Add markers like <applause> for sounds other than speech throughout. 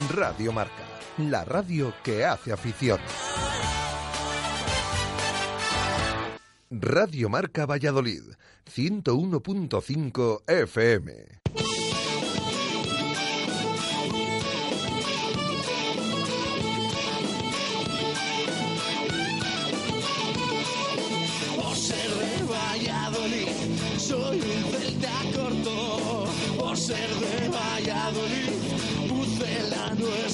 Radio Marca, la radio que hace afición. Radio Marca Valladolid, 101.5 FM.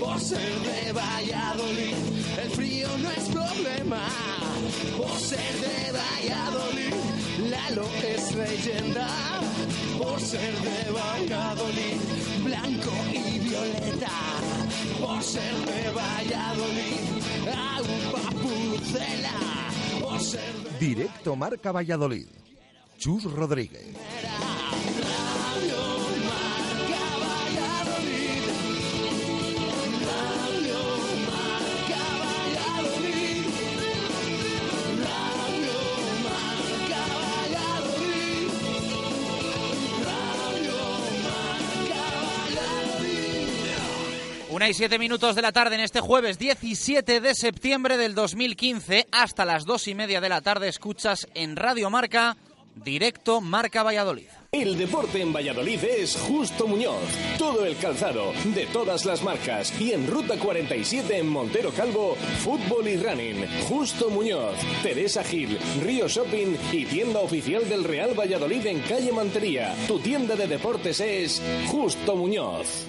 Por ser de Valladolid, el frío no es problema. Por ser de Valladolid, Lalo es leyenda. Por ser de Valladolid, blanco y violeta. Por ser de Valladolid, agua pucela. Directo Marca Valladolid. Chus Rodríguez. Una y siete minutos de la tarde en este jueves 17 de septiembre del 2015 hasta las dos y media de la tarde escuchas en Radio Marca directo Marca Valladolid. El deporte en Valladolid es Justo Muñoz. Todo el calzado, de todas las marcas. Y en Ruta 47 en Montero Calvo, fútbol y running. Justo Muñoz, Teresa Gil, Río Shopping y tienda oficial del Real Valladolid en calle Mantería. Tu tienda de deportes es Justo Muñoz.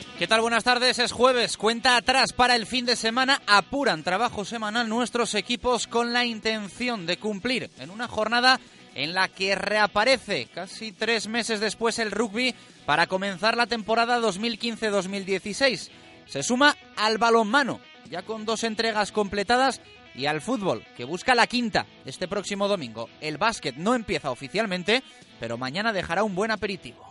¿Qué tal? Buenas tardes, es jueves, cuenta atrás para el fin de semana, apuran trabajo semanal nuestros equipos con la intención de cumplir en una jornada en la que reaparece casi tres meses después el rugby para comenzar la temporada 2015-2016. Se suma al balonmano, ya con dos entregas completadas, y al fútbol, que busca la quinta este próximo domingo. El básquet no empieza oficialmente, pero mañana dejará un buen aperitivo.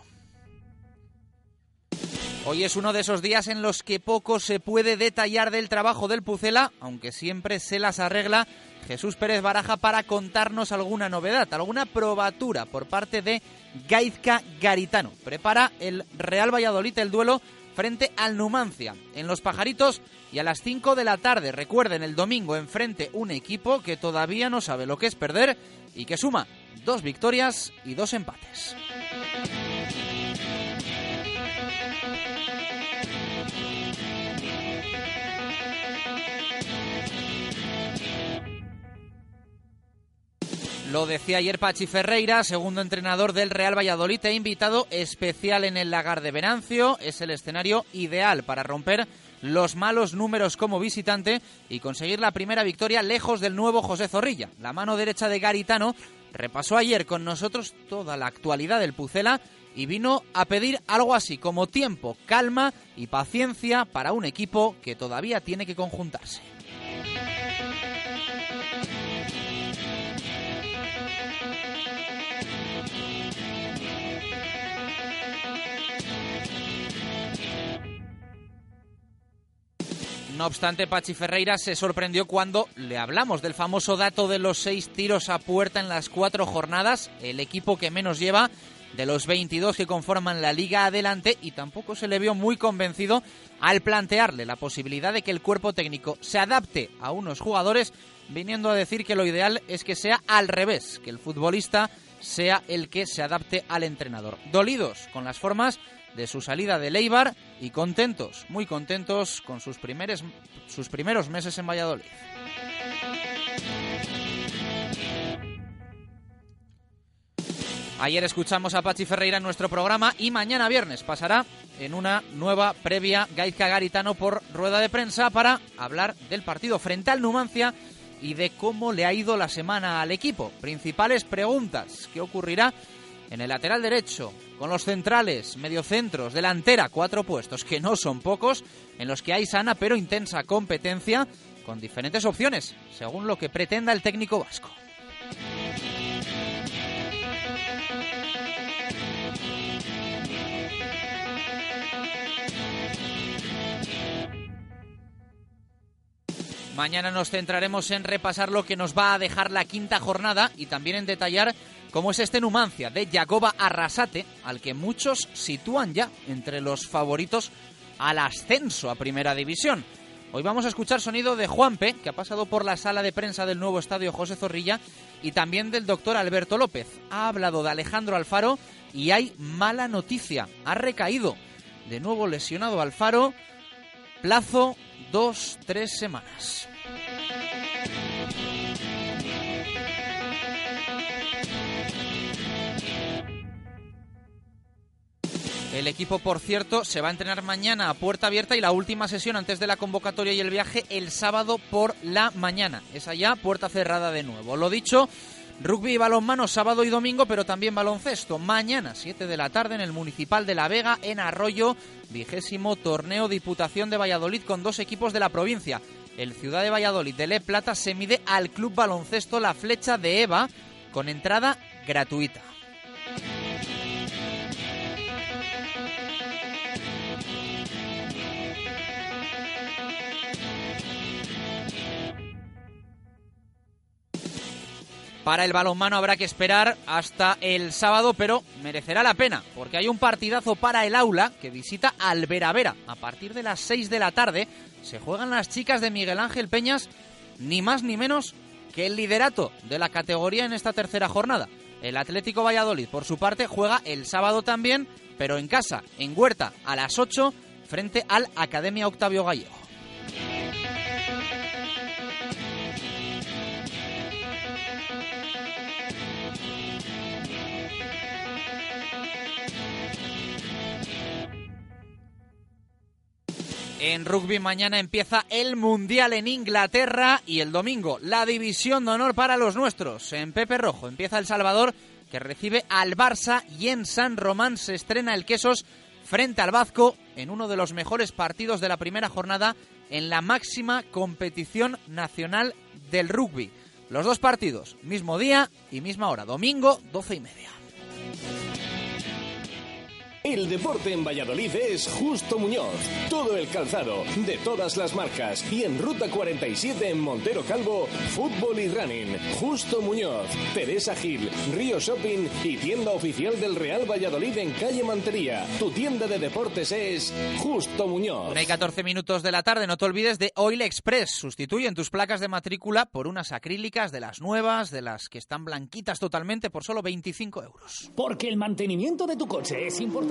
Hoy es uno de esos días en los que poco se puede detallar del trabajo del Pucela, aunque siempre se las arregla Jesús Pérez Baraja para contarnos alguna novedad, alguna probatura por parte de Gaizka Garitano. Prepara el Real Valladolid el duelo frente al Numancia en Los Pajaritos y a las 5 de la tarde. Recuerden, el domingo enfrente un equipo que todavía no sabe lo que es perder y que suma dos victorias y dos empates. Lo decía ayer Pachi Ferreira, segundo entrenador del Real Valladolid e invitado especial en el Lagar de Venancio. Es el escenario ideal para romper los malos números como visitante y conseguir la primera victoria lejos del nuevo José Zorrilla. La mano derecha de Garitano repasó ayer con nosotros toda la actualidad del Pucela y vino a pedir algo así como tiempo, calma y paciencia para un equipo que todavía tiene que conjuntarse. No obstante, Pachi Ferreira se sorprendió cuando le hablamos del famoso dato de los seis tiros a puerta en las cuatro jornadas, el equipo que menos lleva de los 22 que conforman la liga adelante y tampoco se le vio muy convencido al plantearle la posibilidad de que el cuerpo técnico se adapte a unos jugadores, viniendo a decir que lo ideal es que sea al revés, que el futbolista sea el que se adapte al entrenador. Dolidos con las formas de su salida de Leibar y contentos, muy contentos con sus, primeros, sus primeros meses en Valladolid. Ayer escuchamos a Pachi Ferreira en nuestro programa y mañana viernes pasará en una nueva previa Gaizka Garitano por rueda de prensa para hablar del partido frente al Numancia y de cómo le ha ido la semana al equipo. Principales preguntas. ¿Qué ocurrirá en el lateral derecho? Con los centrales, mediocentros, delantera, cuatro puestos, que no son pocos, en los que hay sana pero intensa competencia, con diferentes opciones, según lo que pretenda el técnico vasco. Mañana nos centraremos en repasar lo que nos va a dejar la quinta jornada y también en detallar cómo es este Numancia de Jacoba Arrasate, al que muchos sitúan ya entre los favoritos al ascenso a Primera División. Hoy vamos a escuchar sonido de Juanpe, que ha pasado por la sala de prensa del nuevo estadio José Zorrilla, y también del doctor Alberto López. Ha hablado de Alejandro Alfaro y hay mala noticia. Ha recaído. De nuevo lesionado Alfaro. Plazo dos, tres semanas. El equipo, por cierto, se va a entrenar mañana a puerta abierta y la última sesión antes de la convocatoria y el viaje el sábado por la mañana. Es allá, puerta cerrada de nuevo. Lo dicho, rugby y balonmano sábado y domingo, pero también baloncesto. Mañana, 7 de la tarde, en el Municipal de La Vega, en Arroyo, vigésimo torneo Diputación de Valladolid con dos equipos de la provincia. El Ciudad de Valladolid de Le Plata se mide al Club Baloncesto La Flecha de Eva con entrada gratuita. Para el balonmano habrá que esperar hasta el sábado, pero merecerá la pena, porque hay un partidazo para el aula que visita al Vera A partir de las 6 de la tarde se juegan las chicas de Miguel Ángel Peñas, ni más ni menos que el liderato de la categoría en esta tercera jornada. El Atlético Valladolid, por su parte, juega el sábado también, pero en casa, en Huerta, a las 8, frente al Academia Octavio Gallego. En rugby mañana empieza el Mundial en Inglaterra y el domingo la división de honor para los nuestros. En Pepe Rojo empieza El Salvador que recibe al Barça y en San Román se estrena el Quesos frente al Vasco en uno de los mejores partidos de la primera jornada en la máxima competición nacional del rugby. Los dos partidos, mismo día y misma hora, domingo, doce y media. El deporte en Valladolid es Justo Muñoz. Todo el calzado, de todas las marcas. Y en Ruta 47 en Montero Calvo, fútbol y running. Justo Muñoz, Teresa Gil, Río Shopping y tienda oficial del Real Valladolid en calle Mantería. Tu tienda de deportes es Justo Muñoz. Hay 14 minutos de la tarde, no te olvides de Oil Express. Sustituyen tus placas de matrícula por unas acrílicas de las nuevas, de las que están blanquitas totalmente por solo 25 euros. Porque el mantenimiento de tu coche es importante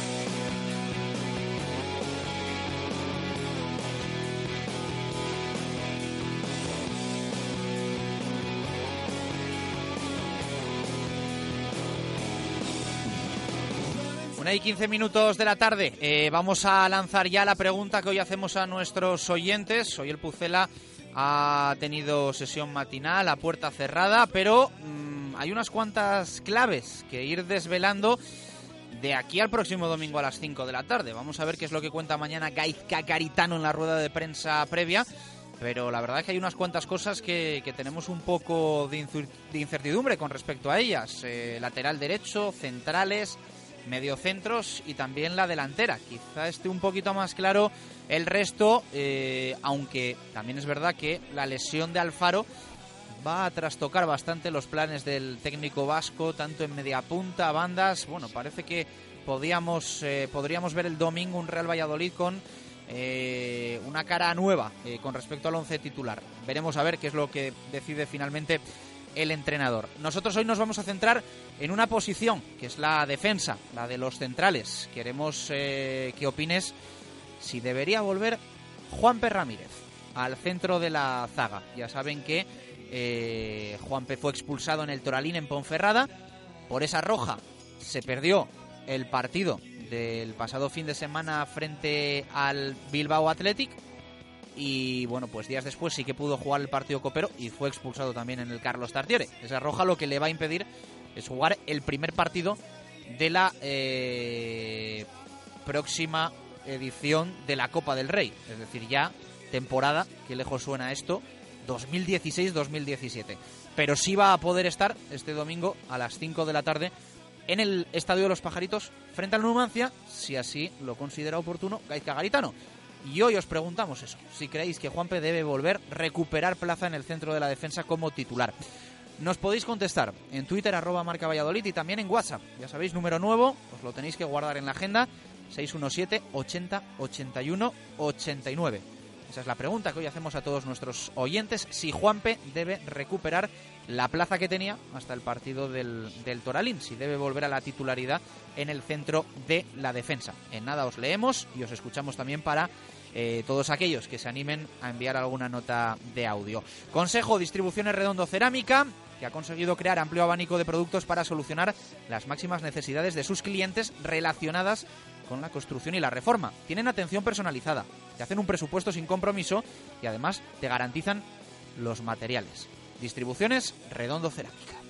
Una y 15 minutos de la tarde. Eh, vamos a lanzar ya la pregunta que hoy hacemos a nuestros oyentes. Hoy el Pucela ha tenido sesión matinal a puerta cerrada, pero mm, hay unas cuantas claves que ir desvelando de aquí al próximo domingo a las 5 de la tarde. Vamos a ver qué es lo que cuenta mañana Gaizka Caritano en la rueda de prensa previa. Pero la verdad es que hay unas cuantas cosas que, tenemos un poco de, incertidumbre con respecto a ellas. Eh, lateral derecho, centrales, mediocentros y también la delantera. Quizá esté un poquito más claro el resto, eh, aunque también es verdad que la lesión de Alfaro va a trastocar bastante los planes del técnico vasco, tanto en media punta, bandas. Bueno, parece que podíamos, eh, podríamos ver el domingo un Real Valladolid con eh, una cara nueva con respecto al once titular. Veremos a ver qué es lo que decide finalmente el entrenador. Nosotros hoy nos vamos a centrar en una posición, que es la defensa, la de los centrales. Queremos que opines si debería volver Juan P. Ramírez al centro de la zaga. Ya saben que eh, Juanpe fue expulsado en el Toralín en Ponferrada. Por esa roja se perdió el partido del pasado fin de semana frente al Bilbao Athletic. Y bueno, pues días después sí que pudo jugar el partido copero y fue expulsado también en el Carlos Tartiere. Esa roja lo que le va a impedir es jugar el primer partido de la eh, próxima edición de la Copa del Rey. Es decir, ya temporada, que lejos suena esto, 2016-2017. Pero sí va a poder estar este domingo a las 5 de la tarde en el Estadio de los Pajaritos frente al Numancia, si así lo considera oportuno Gaizka Garitano. Y hoy os preguntamos eso, si creéis que Juanpe debe volver, recuperar plaza en el centro de la defensa como titular. Nos podéis contestar en Twitter, arroba marca Valladolid y también en WhatsApp. Ya sabéis, número nuevo, os lo tenéis que guardar en la agenda, 617 80 81 89. Esa es la pregunta que hoy hacemos a todos nuestros oyentes. Si Juanpe debe recuperar la plaza que tenía hasta el partido del, Toralín, si debe volver a la titularidad en el centro de la defensa. En nada os leemos y os escuchamos también para eh, todos aquellos que se animen a enviar alguna nota de audio. Consejo Distribuciones Redondo Cerámica que ha conseguido crear amplio abanico de productos para solucionar las máximas necesidades de sus clientes relacionadas con la construcción y la reforma. Tienen atención personalizada, te hacen un presupuesto sin compromiso y además te garantizan los materiales. Distribuciones Redondo Cerámica.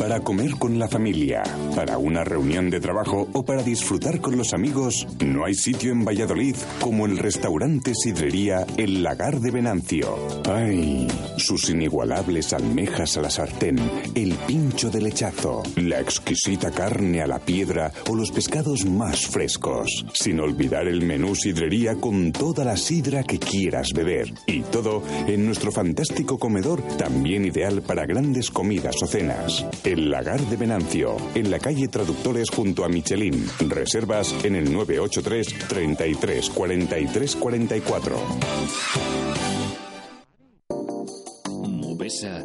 para comer con la familia, para una reunión de trabajo o para disfrutar con los amigos, no hay sitio en Valladolid como el restaurante Sidrería El Lagar de Venancio. ¡Ay! Sus inigualables almejas a la sartén, el pincho de lechazo, la exquisita carne a la piedra o los pescados más frescos. Sin olvidar el menú Sidrería con toda la sidra que quieras beber. Y todo en nuestro fantástico comedor, también ideal para grandes comidas o cenas. El Lagar de Venancio, en la calle Traductores junto a Michelin. Reservas en el 983 33 43 44. Mubesa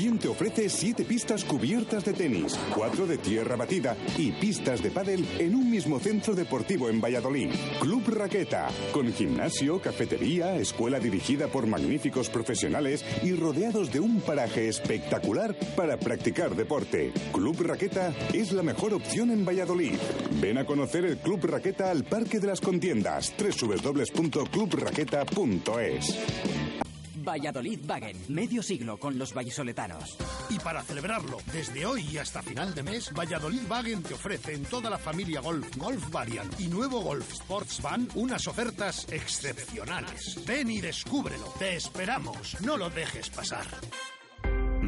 ¿Quién te ofrece siete pistas cubiertas de tenis, cuatro de tierra batida y pistas de pádel en un mismo centro deportivo en Valladolid. Club Raqueta, con gimnasio, cafetería, escuela dirigida por magníficos profesionales y rodeados de un paraje espectacular para practicar deporte. Club Raqueta es la mejor opción en Valladolid. Ven a conocer el Club Raqueta al Parque de las Contiendas, www.clubraqueta.es. Valladolid Wagen, medio siglo con los vallisoletanos. Y para celebrarlo, desde hoy y hasta final de mes, Valladolid Wagen te ofrece en toda la familia Golf, Golf Variant y nuevo Golf Sports Van unas ofertas excepcionales. Ven y descúbrelo. Te esperamos. No lo dejes pasar.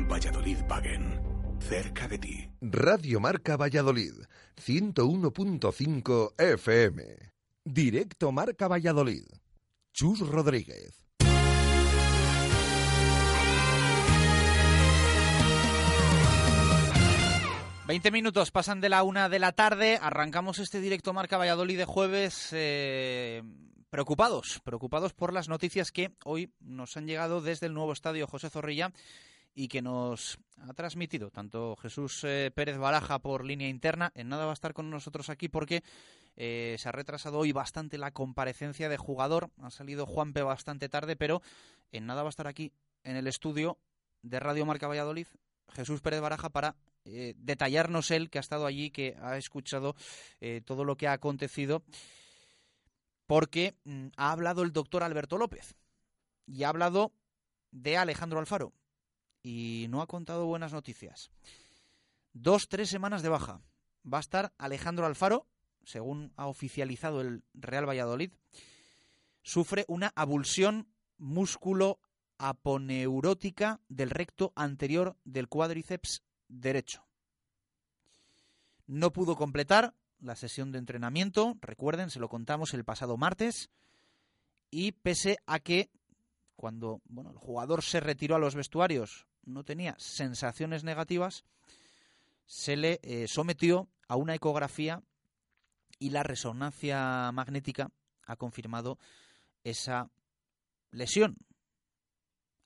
Valladolid Wagen cerca de ti. Radio Marca Valladolid, 101.5 FM. Directo Marca Valladolid. Chus Rodríguez. 20 minutos pasan de la una de la tarde. Arrancamos este directo Marca Valladolid de jueves. eh, preocupados, preocupados por las noticias que hoy nos han llegado desde el nuevo estadio José Zorrilla y que nos ha transmitido tanto Jesús eh, Pérez Baraja por línea interna. En nada va a estar con nosotros aquí porque eh, se ha retrasado hoy bastante la comparecencia de jugador. Ha salido Juanpe bastante tarde, pero en nada va a estar aquí en el estudio de Radio Marca Valladolid Jesús Pérez Baraja para eh, detallarnos él, que ha estado allí, que ha escuchado eh, todo lo que ha acontecido, porque mm, ha hablado el doctor Alberto López y ha hablado de Alejandro Alfaro y no ha contado buenas noticias. Dos, tres semanas de baja. Va a estar Alejandro Alfaro, según ha oficializado el Real Valladolid, sufre una abulsión músculo aponeurótica del recto anterior del cuádriceps derecho. No pudo completar la sesión de entrenamiento, recuerden, se lo contamos el pasado martes, y pese a que cuando bueno, el jugador se retiró a los vestuarios no tenía sensaciones negativas, se le eh, sometió a una ecografía y la resonancia magnética ha confirmado esa lesión,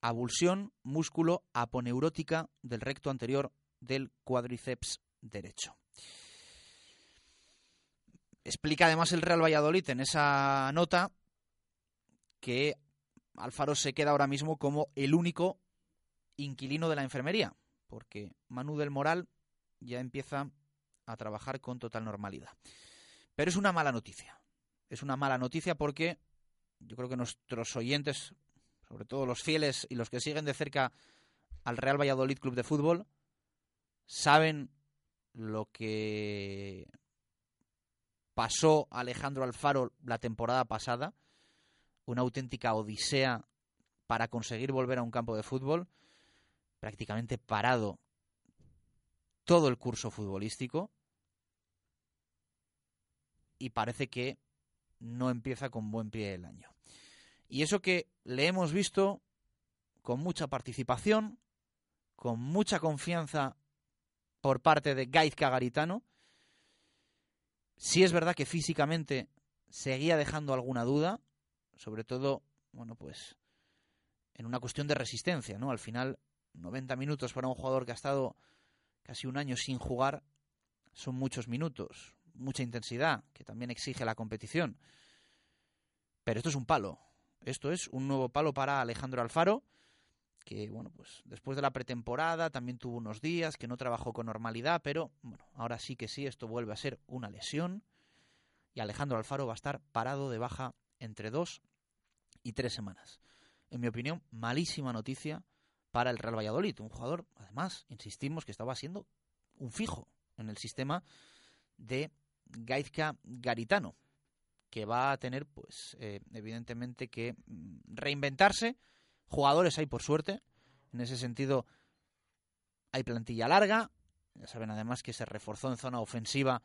abulsión músculo aponeurótica del recto anterior del cuádriceps derecho. Explica además el Real Valladolid en esa nota que Alfaro se queda ahora mismo como el único inquilino de la enfermería, porque Manu del Moral ya empieza a trabajar con total normalidad. Pero es una mala noticia. Es una mala noticia porque yo creo que nuestros oyentes, sobre todo los fieles y los que siguen de cerca al Real Valladolid Club de Fútbol, saben lo que pasó Alejandro Alfaro la temporada pasada, una auténtica odisea para conseguir volver a un campo de fútbol, prácticamente parado todo el curso futbolístico y parece que no empieza con buen pie el año. Y eso que le hemos visto con mucha participación, con mucha confianza por parte de Gaizka Garitano. Sí es verdad que físicamente seguía dejando alguna duda, sobre todo, bueno, pues en una cuestión de resistencia, ¿no? Al final, 90 minutos para un jugador que ha estado casi un año sin jugar son muchos minutos, mucha intensidad, que también exige la competición. Pero esto es un palo. Esto es un nuevo palo para Alejandro Alfaro, que bueno, pues después de la pretemporada también tuvo unos días que no trabajó con normalidad, pero bueno, ahora sí que sí, esto vuelve a ser una lesión y Alejandro Alfaro va a estar parado de baja entre dos y tres semanas. En mi opinión, malísima noticia para el Real Valladolid, un jugador, además, insistimos que estaba siendo un fijo en el sistema de Gaizka Garitano, que va a tener, pues, eh, evidentemente que mm, reinventarse. Jugadores hay por suerte. En ese sentido, hay plantilla larga. Ya saben además que se reforzó en zona ofensiva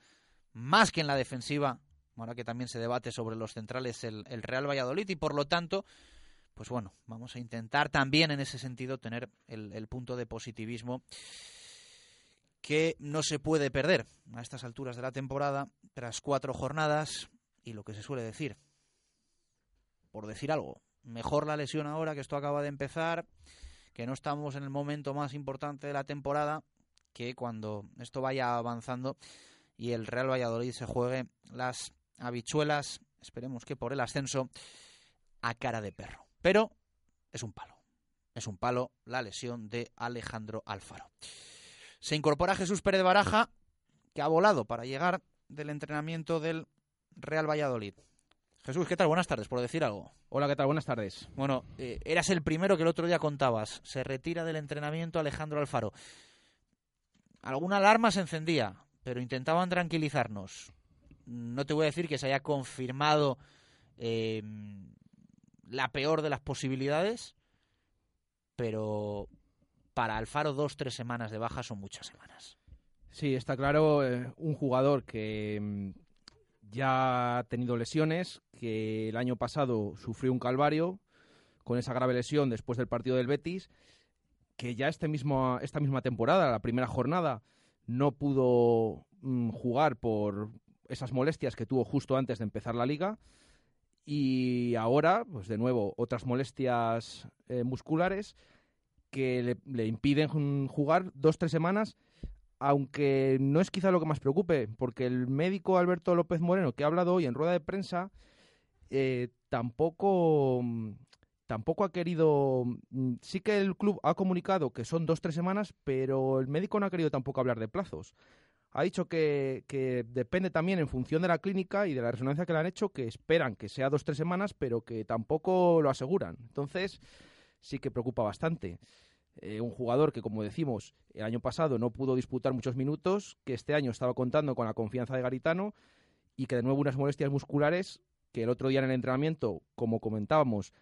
más que en la defensiva. Ahora que también se debate sobre los centrales el, el Real Valladolid y por lo tanto, pues bueno, vamos a intentar también en ese sentido tener el, el punto de positivismo que no se puede perder a estas alturas de la temporada, tras cuatro jornadas, y lo que se suele decir, por decir algo, mejor la lesión ahora que esto acaba de empezar, que no estamos en el momento más importante de la temporada, que cuando esto vaya avanzando y el Real Valladolid se juegue las habichuelas, esperemos que por el ascenso, a cara de perro. Pero es un palo, es un palo la lesión de Alejandro Alfaro. Se incorpora Jesús Pérez Baraja, que ha volado para llegar del entrenamiento del Real Valladolid. Jesús, ¿qué tal? Buenas tardes, por decir algo. Hola, ¿qué tal? Buenas tardes. Bueno, eh, eras el primero que el otro día contabas. Se retira del entrenamiento Alejandro Alfaro. Alguna alarma se encendía, pero intentaban tranquilizarnos. No te voy a decir que se haya confirmado eh, la peor de las posibilidades, pero para Alfaro dos, tres semanas de baja son muchas semanas. Sí, está claro, eh, un jugador que mm, ya ha tenido lesiones, que el año pasado sufrió un calvario con esa grave lesión después del partido del Betis, que ya este mismo, esta misma temporada, la primera jornada, no pudo mm, jugar por esas molestias que tuvo justo antes de empezar la liga. Y ahora, pues de nuevo, otras molestias eh, musculares que le, le impiden jugar dos, tres semanas aunque no es quizá lo que más preocupe, porque el médico Alberto López Moreno, que ha hablado hoy en rueda de prensa, eh, tampoco, tampoco ha querido... Mm, sí que el club ha comunicado que son dos, tres semanas, pero el médico no ha querido tampoco hablar de plazos. Ha dicho que, que depende también en función de la clínica y de la resonancia que le han hecho, que esperan que sea dos, tres semanas, pero que tampoco lo aseguran. Entonces, sí que preocupa bastante. Eh, un jugador que, como decimos, el año pasado no pudo disputar muchos minutos, que este año estaba contando con la confianza de Garitano y que de nuevo unas molestias musculares que el otro día en el entrenamiento, como comentábamos,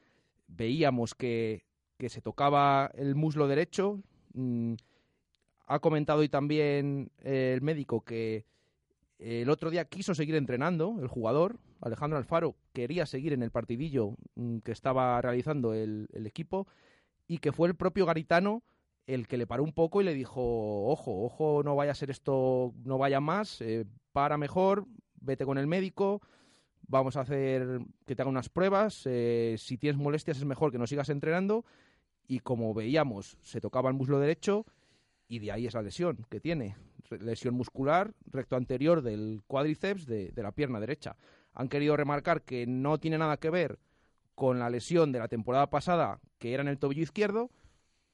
veíamos que, que se tocaba el muslo derecho. Mm, ha comentado hoy también eh, el médico que el otro día quiso seguir entrenando, el jugador, Alejandro Alfaro, quería seguir en el partidillo mm, que estaba realizando el, el equipo y que fue el propio Garitano el que le paró un poco y le dijo, ojo, ojo, no vaya a ser esto, no vaya más, eh, para mejor, vete con el médico, vamos a hacer que te haga unas pruebas, eh, si tienes molestias es mejor que no sigas entrenando y como veíamos, se tocaba el muslo derecho y de ahí es la lesión que tiene, lesión muscular recto anterior del cuádriceps de la pierna derecha. Han querido remarcar que no tiene nada que ver con la lesión de la temporada pasada, que era en el tobillo izquierdo,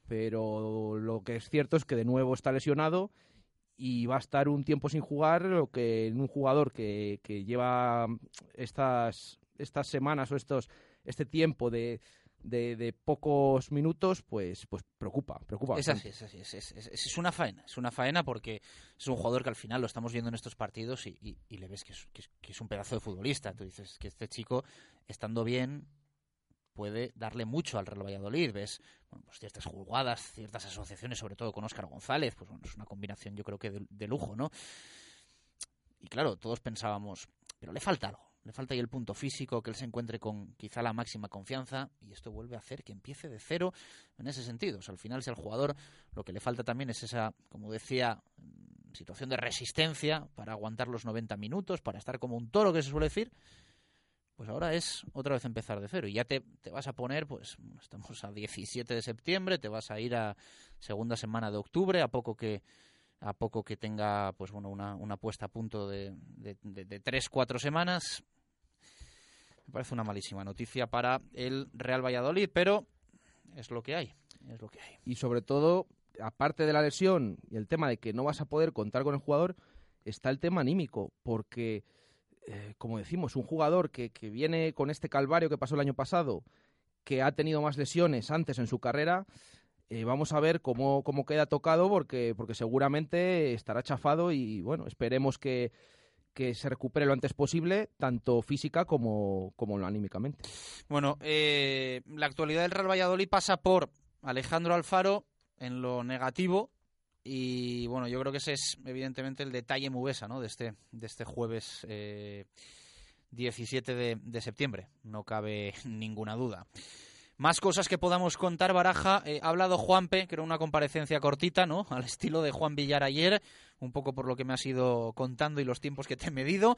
pero lo que es cierto es que de nuevo está lesionado y va a estar un tiempo sin jugar, lo que en un jugador que, que lleva estas, estas semanas o estos, este tiempo de, de, pocos minutos, pues, pues preocupa, preocupa. Es así, es así, es, es, una faena, es una faena porque es un jugador que al final lo estamos viendo en estos partidos y, y, le ves que es, que es, un pedazo de futbolista. Tú dices que este chico, estando bien, puede darle mucho al Real Valladolid. Ves pues ciertas jugadas, ciertas asociaciones, sobre todo con Óscar González, pues bueno, es una combinación yo creo que de, lujo, ¿no? Y claro, todos pensábamos, pero le falta algo, le falta ahí el punto físico, que él se encuentre con quizá la máxima confianza y esto vuelve a hacer que empiece de cero en ese sentido. O sea, al final, si al jugador lo que le falta también es esa, como decía, situación de resistencia para aguantar los 90 minutos, para estar como un toro, que se suele decir, pues ahora es otra vez empezar de cero. Y ya te, te, vas a poner, pues estamos a 17 de septiembre, te vas a ir a segunda semana de octubre, a poco que a poco que tenga pues bueno una, una puesta a punto de, de, de, tres, cuatro semanas. Me parece una malísima noticia para el Real Valladolid, pero es lo que hay, es lo que hay. Y sobre todo, aparte de la lesión y el tema de que no vas a poder contar con el jugador, está el tema anímico, porque eh, como decimos, un jugador que, que, viene con este calvario que pasó el año pasado, que ha tenido más lesiones antes en su carrera, eh, vamos a ver cómo, cómo queda tocado porque, porque seguramente estará chafado y bueno, esperemos que, que se recupere lo antes posible, tanto física como, como anímicamente. Bueno, eh, la actualidad del Real Valladolid pasa por Alejandro Alfaro en lo negativo, y bueno, yo creo que ese es evidentemente el detalle mubesa ¿no? de, este, de este jueves eh, 17 de, de, septiembre, no cabe <laughs> ninguna duda. Más cosas que podamos contar, Baraja. Eh, ha hablado Juanpe, que era una comparecencia cortita, ¿no? <laughs> Al estilo de Juan Villar ayer, un poco por lo que me has ido contando y los tiempos que te he medido.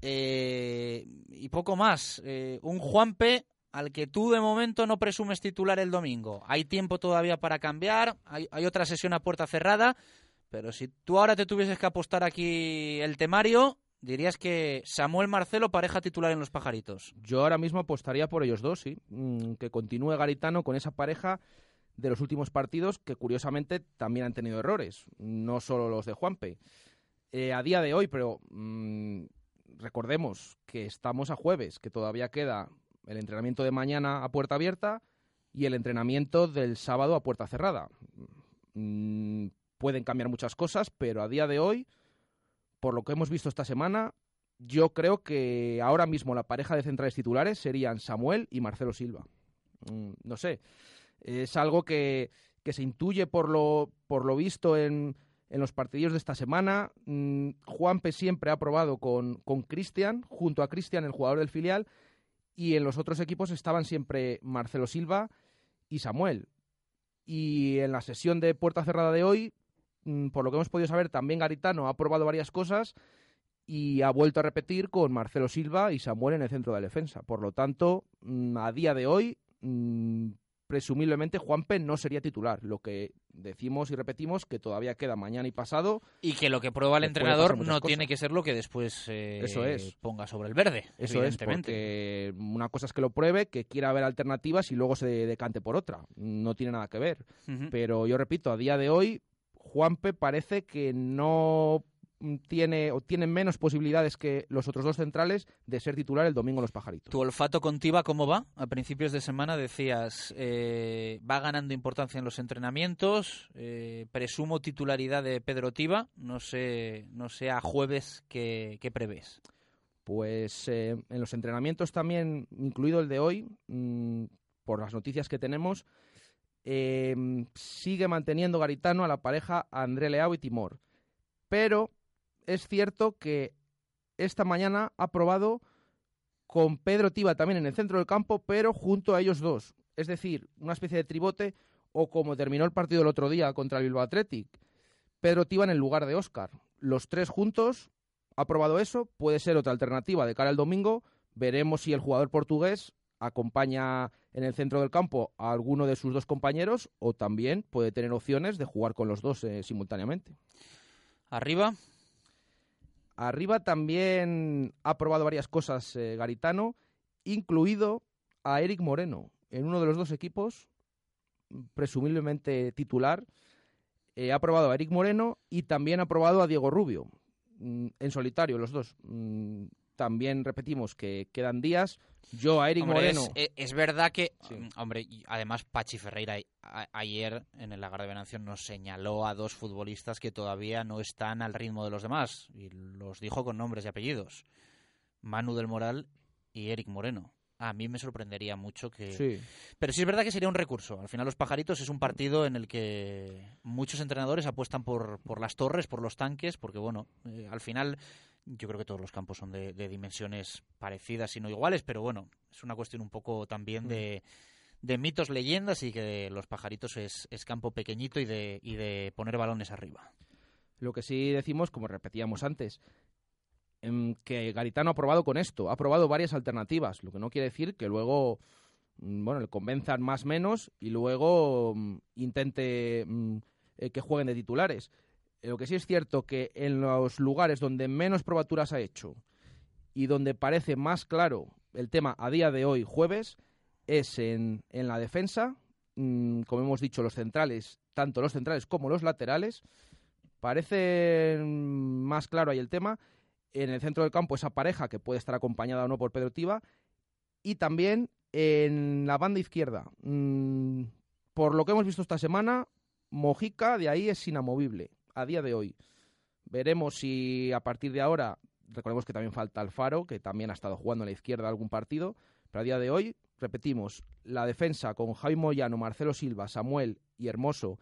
Eh, y poco más. Eh, un Juanpe al que tú de momento no presumes titular el domingo. Hay tiempo todavía para cambiar, hay, otra sesión a puerta cerrada, pero si tú ahora te tuvieses que apostar aquí el temario, dirías que Samuel Marcelo pareja titular en los pajaritos. Yo ahora mismo apostaría por ellos dos, sí, mm, que continúe Garitano con esa pareja de los últimos partidos que curiosamente también han tenido errores, no solo los de Juanpe. Eh, a día de hoy, pero mm, recordemos que estamos a jueves, que todavía queda el entrenamiento de mañana a puerta abierta y el entrenamiento del sábado a puerta cerrada. Mm, pueden cambiar muchas cosas, pero a día de hoy, por lo que hemos visto esta semana, yo creo que ahora mismo la pareja de centrales titulares serían Samuel y Marcelo Silva. Mm, no sé, es algo que, que se intuye por lo, por lo visto en, en los partidos de esta semana. Mm, Juanpe siempre ha probado con Cristian, junto a Cristian, el jugador del filial, y en los otros equipos estaban siempre Marcelo Silva y Samuel. Y en la sesión de puerta cerrada de hoy, mm, por lo que hemos podido saber, también Garitano ha probado varias cosas y ha vuelto a repetir con Marcelo Silva y Samuel en el centro de la defensa. Por lo tanto, mm, a día de hoy, mm, presumiblemente Juanpe no sería titular. Lo que decimos y repetimos que todavía queda mañana y pasado. Y que lo que prueba el entrenador no tiene que ser lo que después eh, Eso es. ponga sobre el verde. Eso es, porque una cosa es que lo pruebe, que quiera ver alternativas y luego se decante por otra. No tiene nada que ver. Pero yo repito, a día de hoy, Juanpe parece que no tiene o tiene menos posibilidades que los otros dos centrales de ser titular el domingo en los pajaritos. ¿Tu olfato con Tiba cómo va? A principios de semana decías, eh, va ganando importancia en los entrenamientos, eh, presumo titularidad de Pedro Tiba, no sé, no sé a jueves qué, prevés. Pues eh, en los entrenamientos también, incluido el de hoy, mm, por las noticias que tenemos, sigue manteniendo Garitano a la pareja André Leao y Timor. Pero es cierto que esta mañana ha probado con Pedro Tiba también en el centro del campo, pero junto a ellos dos. Es decir, una especie de tribote o como terminó el partido el otro día contra el Bilbao Athletic. Pedro Tiba en el lugar de Oscar. Los tres juntos ha probado eso, puede ser otra alternativa de cara al domingo. Veremos si el jugador portugués acompaña en el centro del campo a alguno de sus dos compañeros o también puede tener opciones de jugar con los dos eh, simultáneamente. Arriba, Arriba también ha probado varias cosas eh, Garitano, incluido a Eric Moreno en uno de los dos equipos, presumiblemente titular. Eh, ha probado a Eric Moreno y también ha probado a Diego Rubio, mm, en solitario los dos. También repetimos que quedan días. Yo a Eric Moreno. Eh, es, verdad que, mm, hombre, además Pachi Ferreira ayer en el Lagar de Venancio nos señaló a dos futbolistas que todavía no están al ritmo de los demás y los dijo con nombres y apellidos: Manu del Moral y Eric Moreno. A mí me sorprendería mucho que. Sí. Pero sí es verdad que sería un recurso. Al final, los pajaritos es un partido en el que muchos entrenadores apuestan por, por las torres, por los tanques, porque, bueno, eh, al final yo creo que todos los campos son de, dimensiones parecidas y no iguales, pero bueno, es una cuestión un poco también de, de mitos, leyendas y que los pajaritos es, campo pequeñito y de, y de poner balones arriba. Lo que sí decimos, como repetíamos antes, em, que Garitano ha probado con esto, ha probado varias alternativas, lo que no quiere decir que luego mm, bueno, le convenzan más o menos y luego mm, intente mm, eh, que jueguen de titulares. Lo que sí es cierto que en los lugares donde menos probaturas ha hecho y donde parece más claro el tema a día de hoy, jueves, es en, en la defensa. Mm, como hemos dicho, los centrales, tanto los centrales como los laterales, parece más claro ahí el tema. En el centro del campo, esa pareja que puede estar acompañada o no por Pedro Tiva. Y también en la banda izquierda. Mm, por lo que hemos visto esta semana, Mojica de ahí es inamovible a día de hoy. Veremos si a partir de ahora, recordemos que también falta Alfaro, que también ha estado jugando a la izquierda algún partido, pero a día de hoy, repetimos, la defensa con Javi Moyano, Marcelo Silva, Samuel y Hermoso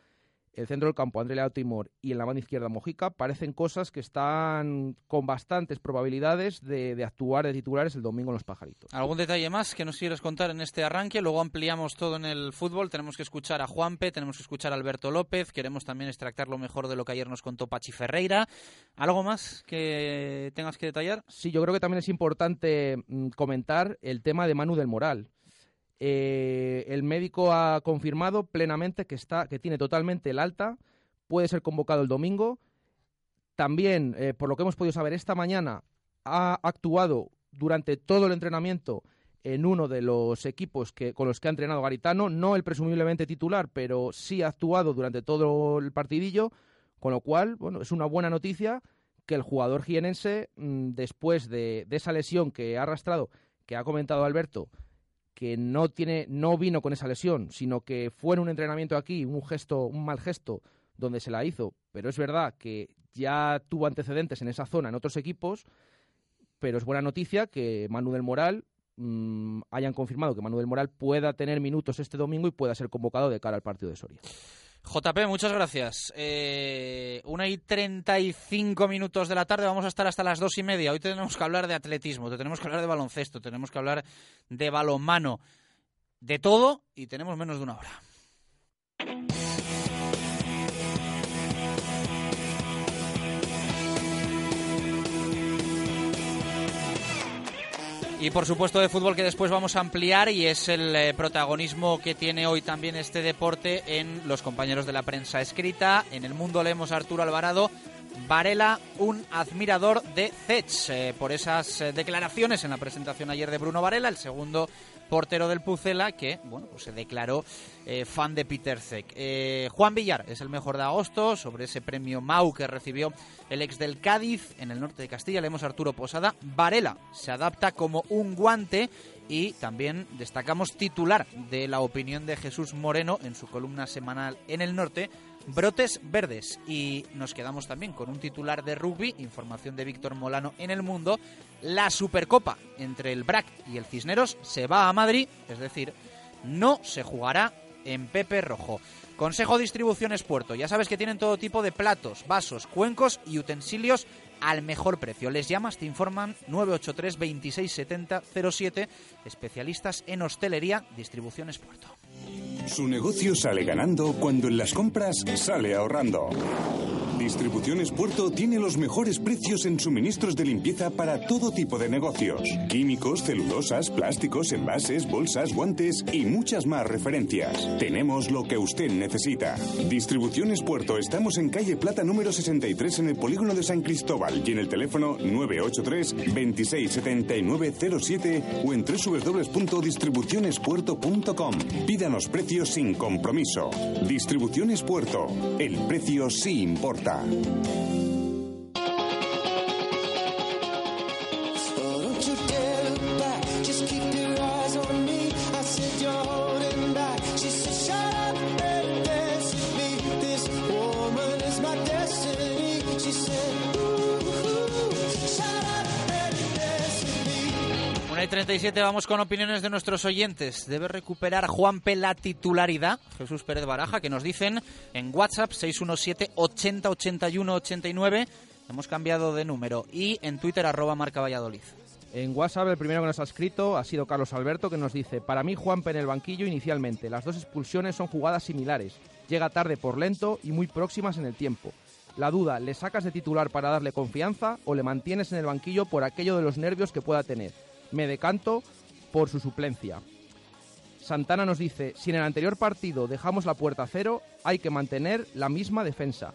el centro del campo André Leao Timor y en la banda izquierda Mojica parecen cosas que están con bastantes probabilidades de, actuar de titulares el domingo en los pajaritos. ¿Algún detalle más que nos quieras contar en este arranque? Luego ampliamos todo en el fútbol. Tenemos que escuchar a Juanpe, tenemos que escuchar a Alberto López, queremos también extractar lo mejor de lo que ayer nos contó Pachi Ferreira. ¿Algo más que tengas que detallar? Sí, yo creo que también es importante mm, comentar el tema de Manu del Moral. Eh, el médico ha confirmado plenamente que, está, que tiene totalmente el alta, puede ser convocado el domingo. También, eh, por lo que hemos podido saber esta mañana, ha actuado durante todo el entrenamiento en uno de los equipos que, con los que ha entrenado Garitano, no el presumiblemente titular, pero sí ha actuado durante todo el partidillo, con lo cual, bueno, es una buena noticia que el jugador jienense, mm, después de, de esa lesión que ha arrastrado, que ha comentado Alberto, que no tiene, no vino con esa lesión, sino que fue en un entrenamiento aquí, un gesto, un mal gesto, donde se la hizo. Pero es verdad que ya tuvo antecedentes en esa zona en otros equipos, pero es buena noticia que Manu del Moral mm, hayan confirmado que Manu del Moral pueda tener minutos este domingo y pueda ser convocado de cara al partido de Soria. JP, muchas gracias. Eh, una y treinta y cinco minutos de la tarde, vamos a estar hasta las dos y media. Hoy tenemos que hablar de atletismo, tenemos que hablar de baloncesto, tenemos que hablar de balonmano, de todo y tenemos menos de una hora. Y por supuesto de fútbol que después vamos a ampliar y es el eh, protagonismo que tiene hoy también este deporte en los compañeros de la prensa escrita. En el mundo leemos a Arturo Alvarado, Varela, un admirador de Zech, eh, por esas eh, declaraciones en la presentación ayer de Bruno Varela, el segundo portero del Pucela, que bueno, pues se declaró eh, fan de Peter Cech. Eh, Juan Villar es el mejor de agosto, sobre ese premio Mau que recibió el ex del Cádiz en el norte de Castilla, leemos a Arturo Posada. Varela se adapta como un guante y también destacamos titular de la opinión de Jesús Moreno en su columna semanal en el norte, Brotes Verdes. Y nos quedamos también con un titular de rugby, información de Víctor Molano en el mundo. La Supercopa entre el BRAC y el Cisneros se va a Madrid, es decir, no se jugará en Pepe Rojo. Consejo Distribuciones Puerto. Ya sabes que tienen todo tipo de platos, vasos, cuencos y utensilios al mejor precio. Les llamas, te informan 983 2670 07, especialistas en hostelería, Distribuciones Puerto. Su negocio sale ganando cuando en las compras sale ahorrando. Distribuciones Puerto tiene los mejores precios en suministros de limpieza para todo tipo de negocios. Químicos, celulosas, plásticos, envases, bolsas, guantes y muchas más referencias. Tenemos lo que usted necesita. Distribuciones Puerto, estamos en calle Plata número 63 en el polígono de San Cristóbal y en el teléfono 983 267907 o en www.distribucionespuerto.com. Pídanos precios sin compromiso. Distribuciones Puerto, el precio sí importa. Y 37 vamos con opiniones de nuestros oyentes. Debe recuperar Juanpe la titularidad. Jesús Pérez Baraja, que nos dicen en WhatsApp 617 80 81 89. Hemos cambiado de número. Y en Twitter arroba marca Valladolid. En WhatsApp el primero que nos ha escrito ha sido Carlos Alberto que nos dice, para mí Juanpe en el banquillo inicialmente, las dos expulsiones son jugadas similares, llega tarde por lento y muy próximas en el tiempo. La duda, ¿le sacas de titular para darle confianza o le mantienes en el banquillo por aquello de los nervios que pueda tener? Me decanto por su suplencia. Santana nos dice, si en el anterior partido dejamos la puerta a cero, hay que mantener la misma defensa.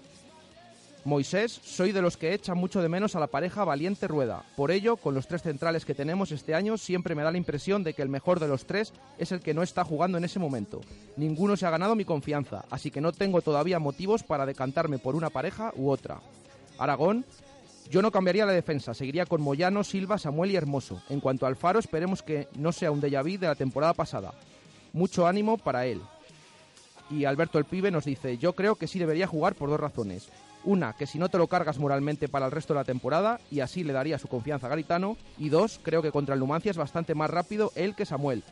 Moisés, soy de los que echan mucho de menos a la pareja Valiente Rueda. Por ello, con los tres centrales que tenemos este año, siempre me da la impresión de que el mejor de los tres es el que no está jugando en ese momento. Ninguno se ha ganado mi confianza, así que no tengo todavía motivos para decantarme por una pareja u otra. Aragón, yo no cambiaría la defensa, seguiría con Moyano, Silva, Samuel y Hermoso. En cuanto al Faro, esperemos que no sea un déjà de la temporada pasada. Mucho ánimo para él. Y Alberto el Pibe nos dice, yo creo que sí debería jugar por dos razones. Una, que si no te lo cargas moralmente para el resto de la temporada y así le daría su confianza a Garitano. Y dos, creo que contra el Numancia es bastante más rápido él que Samuel.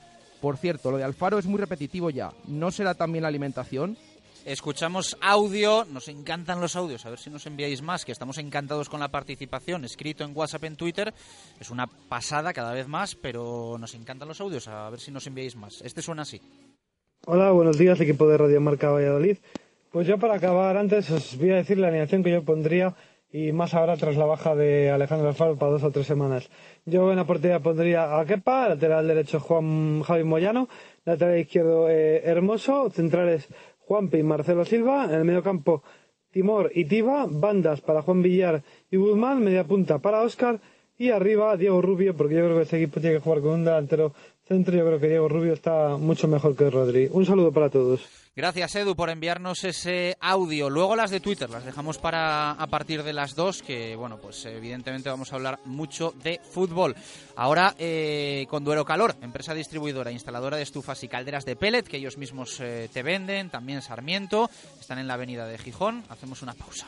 Por cierto, lo de Alfaro es muy repetitivo ya. ¿No será también la alimentación? Escuchamos audio, nos encantan los audios, a ver si nos enviáis más, que estamos encantados con la participación, escrito en WhatsApp, en Twitter, es una pasada cada vez más, pero nos encantan los audios, a ver si nos enviáis más. Este suena así. Hola, buenos días, equipo de Radio Marca Valladolid. Pues yo para acabar antes os voy a decir la alineación que yo pondría y más ahora tras la baja de Alejandro Alfaro para dos o tres semanas. Yo en la portería pondría a Kepa, lateral derecho Juan Javi Moyano, lateral izquierdo eh, Hermoso, centrales Juanpi y Marcelo Silva, en el medio campo Timor y Tiba, bandas para Juan Villar y Guzmán, media punta para Óscar y arriba Diego Rubio, porque yo creo que este equipo tiene que jugar con un delantero centro, yo creo que Diego Rubio está mucho mejor que Rodri. Un saludo para todos. Gracias, Edu, por enviarnos ese audio. Luego las de Twitter las dejamos para a partir de las dos, que, bueno, pues evidentemente vamos a hablar mucho de fútbol. Ahora eh, con Duero Calor, empresa distribuidora, instaladora de estufas y calderas de pellet, que ellos mismos eh, te venden, también Sarmiento, están en la avenida de Gijón. Hacemos una pausa.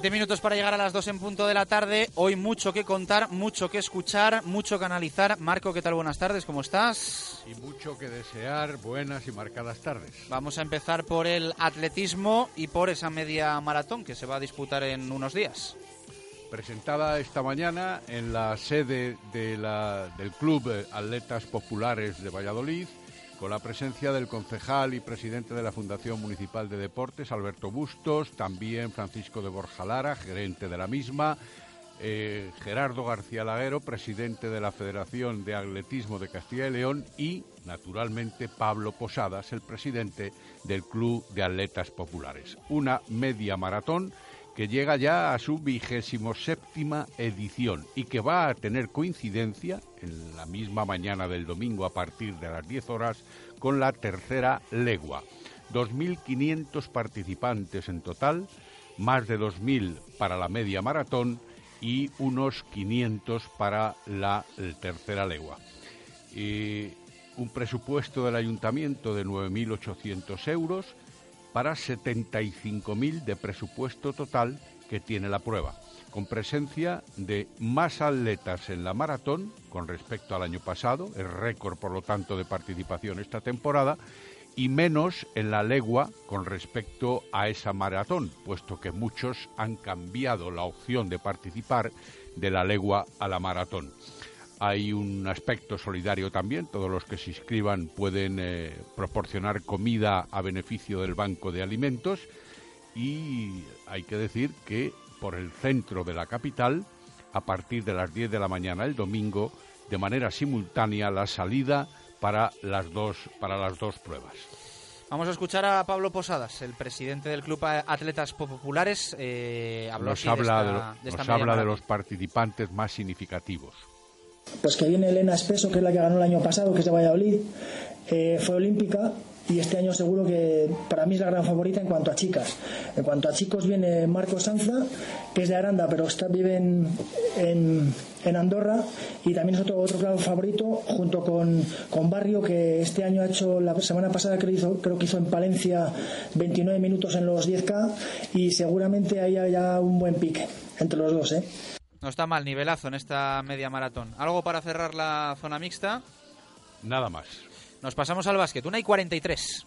20 minutos para llegar a las 2 en punto de la tarde. Hoy mucho que contar, mucho que escuchar, mucho que analizar. Marco, ¿qué tal? Buenas tardes, ¿cómo estás? Y mucho que desear, buenas y marcadas tardes. Vamos a empezar por el atletismo y por esa media maratón que se va a disputar en unos días. Presentada esta mañana en la sede de la- del Club Atletas Populares de Valladolid, con la presencia del concejal y presidente de la Fundación Municipal de Deportes, Alberto Bustos, también Francisco de Borja Lara, gerente de la misma, eh, Gerardo García Laguero, presidente de la Federación de Atletismo de Castilla y León, y, naturalmente, Pablo Posadas, el presidente del Club de Atletas Populares. Una media maratón que llega ya a su vigésimo séptima edición y que va a tener coincidencia en la misma mañana del domingo a partir de las 10 horas con la tercera legua. 2.500 participantes en total, más de 2.000 para la media maratón y unos 500 para la eh, tercera legua. Y un presupuesto del ayuntamiento de 9.800 euros para 75.000 de presupuesto total que tiene la prueba, con presencia de más atletas en la maratón con respecto al año pasado, el récord por lo tanto de participación esta temporada, y menos en la legua con respecto a esa maratón, puesto que muchos han cambiado la opción de participar de la legua a la maratón. Hay un aspecto solidario también. Todos los que se inscriban pueden eh, proporcionar comida a beneficio del Banco de Alimentos. Y hay que decir que por el centro de la capital, a partir de las 10 de la mañana el domingo, de manera simultánea la salida para las dos, para las dos pruebas. Vamos a escuchar a Pablo Posadas, el presidente del Club Atletas Populares. Eh, habló Nos así de habla, esta- de, lo- de esta nos media habla de maratón. los participantes más significativos. Pues que viene Elena Espeso, que es la que ganó el año pasado, que es de Valladolid, eh, fue olímpica y este año seguro que para mí es la gran favorita en cuanto a chicas. En cuanto a chicos viene Marco Sanza, que es de Aranda, pero está, vive en, en, Andorra y también es otro, otro claro favorito junto con, con Barrio, que este año ha hecho, la semana pasada creo, hizo, creo que hizo en Palencia 29 minutos en los 10K y seguramente ahí haya un buen pique entre los dos. ¿eh? No está mal, nivelazo en esta media maratón. ¿Algo para cerrar la zona mixta? Nada más. Nos pasamos al básquet. Una y 43.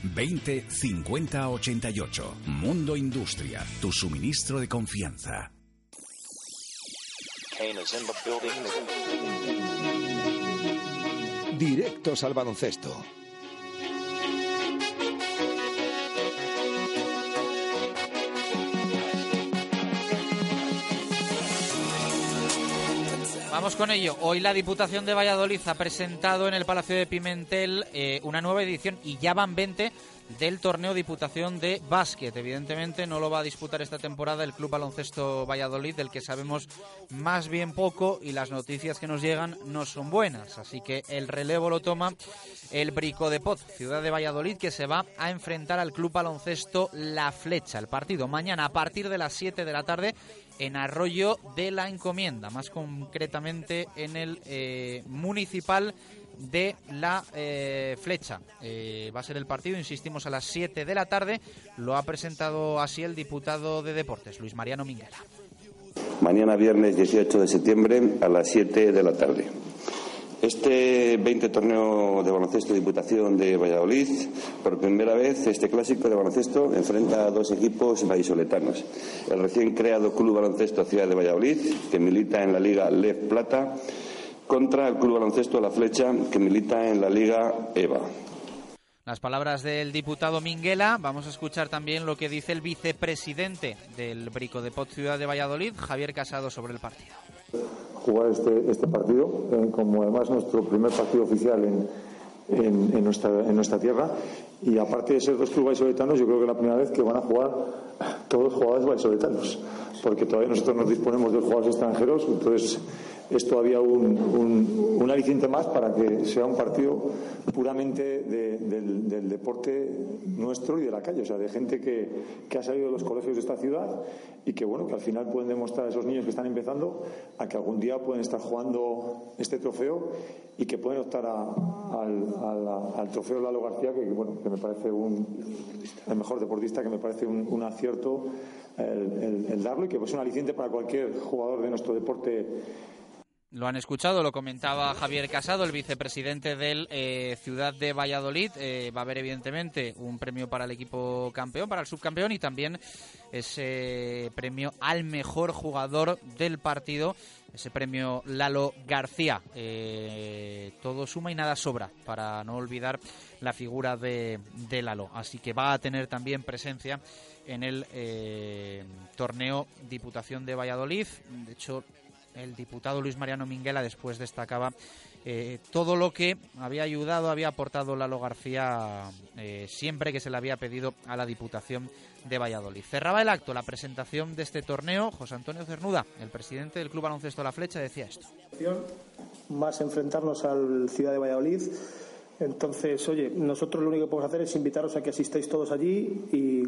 20 50 88. Mundo Industria, tu suministro de confianza. Directos al baloncesto. Con ello. Hoy la Diputación de Valladolid ha presentado en el Palacio de Pimentel eh, una nueva edición y ya van 20 del torneo Diputación de Básquet. Evidentemente no lo va a disputar esta temporada el Club Baloncesto Valladolid, del que sabemos más bien poco y las noticias que nos llegan no son buenas. Así que el relevo lo toma el Brico de Pot, ciudad de Valladolid, que se va a enfrentar al Club Baloncesto La Flecha. El partido mañana a partir de las 7 de la tarde en Arroyo de la Encomienda, más concretamente en el eh, municipal de la eh, Flecha. Eh, va a ser el partido, insistimos, a las 7 de la tarde. Lo ha presentado así el diputado de Deportes, Luis Mariano Minguela. mañana viernes 18 de septiembre a las 7 de la tarde. Este 20 torneo de baloncesto Diputación de Valladolid, por primera vez este clásico de baloncesto enfrenta a dos equipos vallisoletanos. El recién creado Club Baloncesto Ciudad de Valladolid, que milita en la Liga LEF Plata, contra el Club Baloncesto La Flecha, que milita en la Liga EVA. Las palabras del diputado Minguela. Vamos a escuchar también lo que dice el vicepresidente del Brico de Pot Ciudad de Valladolid, Javier Casado, sobre el partido jugar este, este partido, eh, como además nuestro primer partido oficial en, en, nuestra, en nuestra tierra. Y aparte de ser dos clubes vallisoletanos, yo creo que es la primera vez que van a jugar todos jugadores vallisoletanos, porque todavía nosotros nos disponemos de jugadores extranjeros, entonces es todavía un, un, aliciente más para que sea un partido puramente del, deporte nuestro y de la calle, o sea, de gente que, que, ha salido de los colegios de esta ciudad y que, bueno, que al final pueden demostrar a esos niños que están empezando a que algún día pueden estar jugando este trofeo y que pueden optar al, al, trofeo Lalo García, que, bueno, que me parece un, el mejor deportista, que me parece un, un acierto el, el, darlo y que es un aliciente para cualquier jugador de nuestro deporte lo han escuchado, lo comentaba Javier Casado, el vicepresidente del eh, Ciudad de Valladolid. Eh, va a haber, evidentemente, un premio para el equipo campeón, para el subcampeón y también ese premio al mejor jugador del partido, ese premio Lalo García. Eh, todo suma y nada sobra para no olvidar la figura de, de Lalo. Así que va a tener también presencia en el torneo Diputación de Valladolid. De hecho, el diputado Luis Mariano Minguela después destacaba eh, todo lo que había ayudado, había aportado Lalo García eh, siempre que se le había pedido a la Diputación de Valladolid. Cerraba el acto la presentación de este torneo. José Antonio Cernuda, el presidente del Club Baloncesto La Flecha, decía esto. Más enfrentarnos al Ciudad de Valladolid entonces, oye, nosotros lo único que podemos hacer es invitaros a que asistáis todos allí y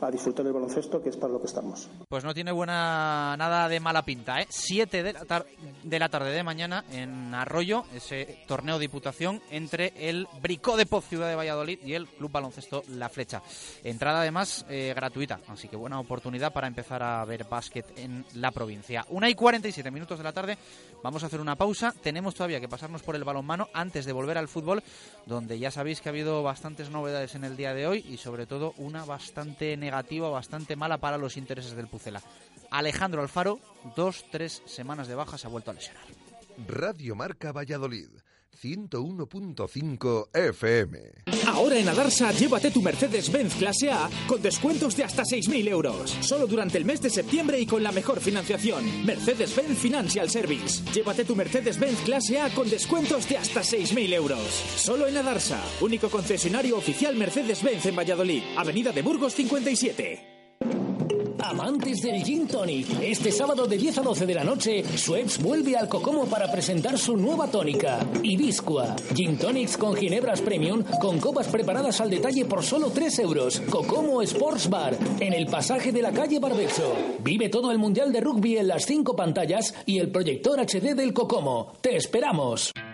a disfrutar del baloncesto, que es para lo que estamos. Pues no tiene buena nada de mala pinta, ¿eh? Siete de la, de la tarde de mañana en Arroyo, ese torneo de diputación entre el Bricó de Poz Ciudad de Valladolid y el Club Baloncesto La Flecha. Entrada además eh, gratuita, así que buena oportunidad para empezar a ver básquet en la provincia. Una y 47 minutos de la tarde, vamos a hacer una pausa. Tenemos todavía que pasarnos por el balonmano antes de volver al fútbol donde ya sabéis que ha habido bastantes novedades en el día de hoy y sobre todo una bastante negativa, bastante mala para los intereses del Pucela. Alejandro Alfaro, dos, tres semanas de baja, se ha vuelto a lesionar. Radio Marca Valladolid. 101.5 FM. Ahora en Adarsa, llévate tu Mercedes-Benz clase A con descuentos de hasta 6.000 euros. Solo durante el mes de septiembre y con la mejor financiación. Mercedes-Benz Financial Service. Llévate tu Mercedes-Benz clase A con descuentos de hasta 6.000 euros. Solo en Adarsa, único concesionario oficial Mercedes-Benz en Valladolid. Avenida de Burgos 57. Amantes del Gin Tonic, este sábado de 10 a 12 de la noche, Schweppes vuelve al Cocomo para presentar su nueva tónica, Ibiscua. Gin Tonics con ginebras premium, con copas preparadas al detalle por solo 3 euros. Cocomo Sports Bar, en el pasaje de la calle Barbexo. Vive todo el Mundial de Rugby en las 5 pantallas y el proyector HD del Cocomo. ¡Te esperamos!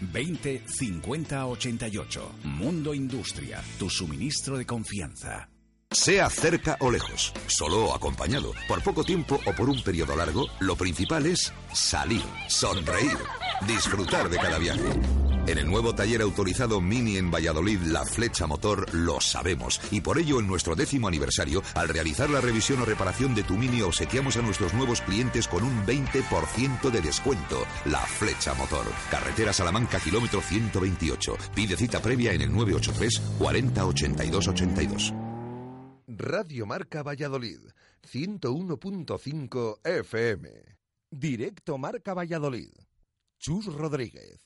20 50 88. Mundo Industria, tu suministro de confianza. Sea cerca o lejos, solo o acompañado, por poco tiempo o por un periodo largo, lo principal es salir, sonreír, disfrutar de cada viaje. En el nuevo taller autorizado Mini en Valladolid, la flecha motor, lo sabemos. Y por ello, en nuestro décimo aniversario, al realizar la revisión o reparación de tu Mini, obsequiamos a nuestros nuevos clientes con un 20% de descuento. La flecha motor. Carretera Salamanca, kilómetro 128. Pide cita previa en el 983 40 82 82. Radio Marca Valladolid, 101.5 FM. Directo Marca Valladolid. Chus Rodríguez.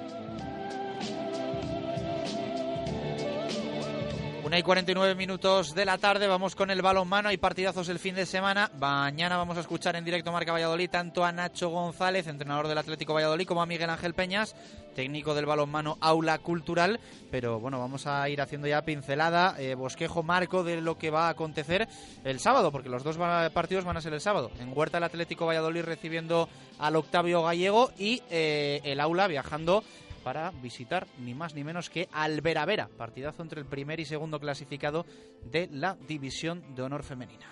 Una y 49 minutos de la tarde, vamos con el balonmano, hay partidazos el fin de semana. Mañana vamos a escuchar en directo Marca Valladolid tanto a Nacho González, entrenador del Atlético Valladolid, como a Miguel Ángel Peñas, técnico del balonmano Aula Cultural. Pero bueno, vamos a ir haciendo ya pincelada, eh, bosquejo marco de lo que va a acontecer el sábado, porque los dos partidos van a ser el sábado. En Huerta el Atlético Valladolid recibiendo al Octavio Gallego y eh, el Aula viajando para visitar ni más ni menos que Alveravera, partidazo entre el primer y segundo clasificado de la División de Honor Femenina.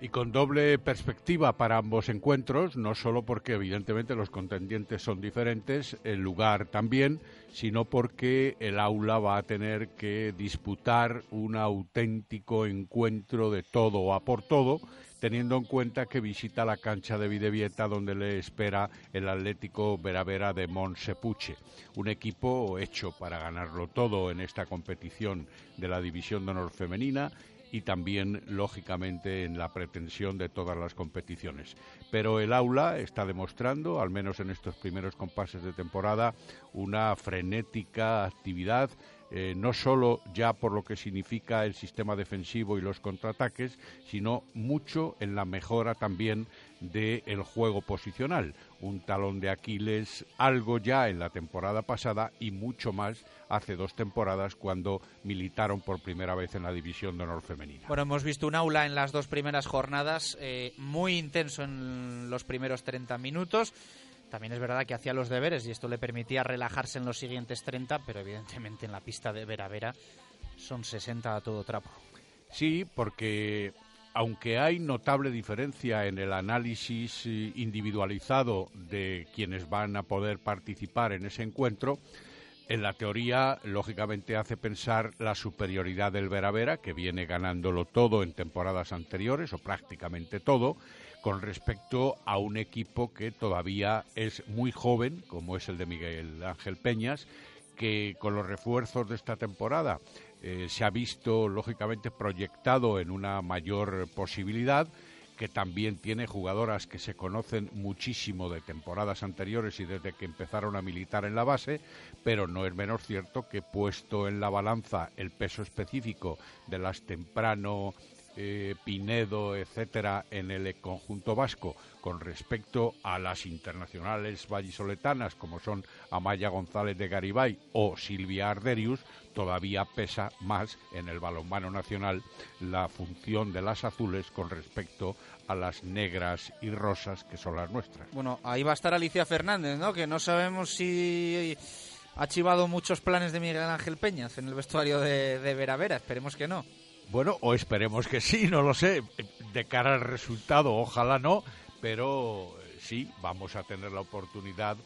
Y con doble perspectiva para ambos encuentros, no solo porque evidentemente los contendientes son diferentes, el lugar también, sino porque el aula va a tener que disputar un auténtico encuentro de todo a por todo teniendo en cuenta que visita la cancha de Videvieta donde le espera el Atlético Veravera de Monsepuche, un equipo hecho para ganarlo todo en esta competición de la División de Honor Femenina y también, lógicamente, en la pretensión de todas las competiciones. Pero el aula está demostrando, al menos en estos primeros compases de temporada, una frenética actividad eh, no solo ya por lo que significa el sistema defensivo y los contraataques, sino mucho en la mejora también del juego posicional. Un talón de Aquiles, algo ya en la temporada pasada y mucho más hace dos temporadas cuando militaron por primera vez en la División de Honor Femenina. Bueno, hemos visto un aula en las dos primeras jornadas, eh, muy intenso en los primeros 30 minutos. También es verdad que hacía los deberes y esto le permitía relajarse en los siguientes 30, pero evidentemente en la pista de Vera Vera son 60 a todo trapo. Sí, porque aunque hay notable diferencia en el análisis eh, individualizado de quienes van a poder participar en ese encuentro, en la teoría, lógicamente, hace pensar la superioridad del Vera Vera, que viene ganándolo todo en temporadas anteriores, o prácticamente todo, con respecto a un equipo que todavía es muy joven, como es el de Miguel Ángel Peñas, que con los refuerzos de esta temporada eh, se ha visto lógicamente proyectado en una mayor posibilidad que también tiene jugadoras que se conocen muchísimo de temporadas anteriores y desde que empezaron a militar en la base, pero no es menos cierto que puesto en la balanza el peso específico de las temprano eh, Pinedo, etcétera, en el conjunto vasco con respecto a las internacionales vallisoletanas como son Amaya González de Garibay o Silvia Arderius, todavía pesa más en el balonmano nacional la función de las azules con respecto a las negras y rosas que son las nuestras. Bueno, ahí va a estar Alicia Fernández, ¿no? Que no sabemos si ha chivado muchos planes de Miguel Ángel Peñas en el vestuario de, de Vera Vera, esperemos que no. Bueno, o esperemos que sí, no lo sé. De cara al resultado, ojalá no, pero eh, sí, vamos a tener la oportunidad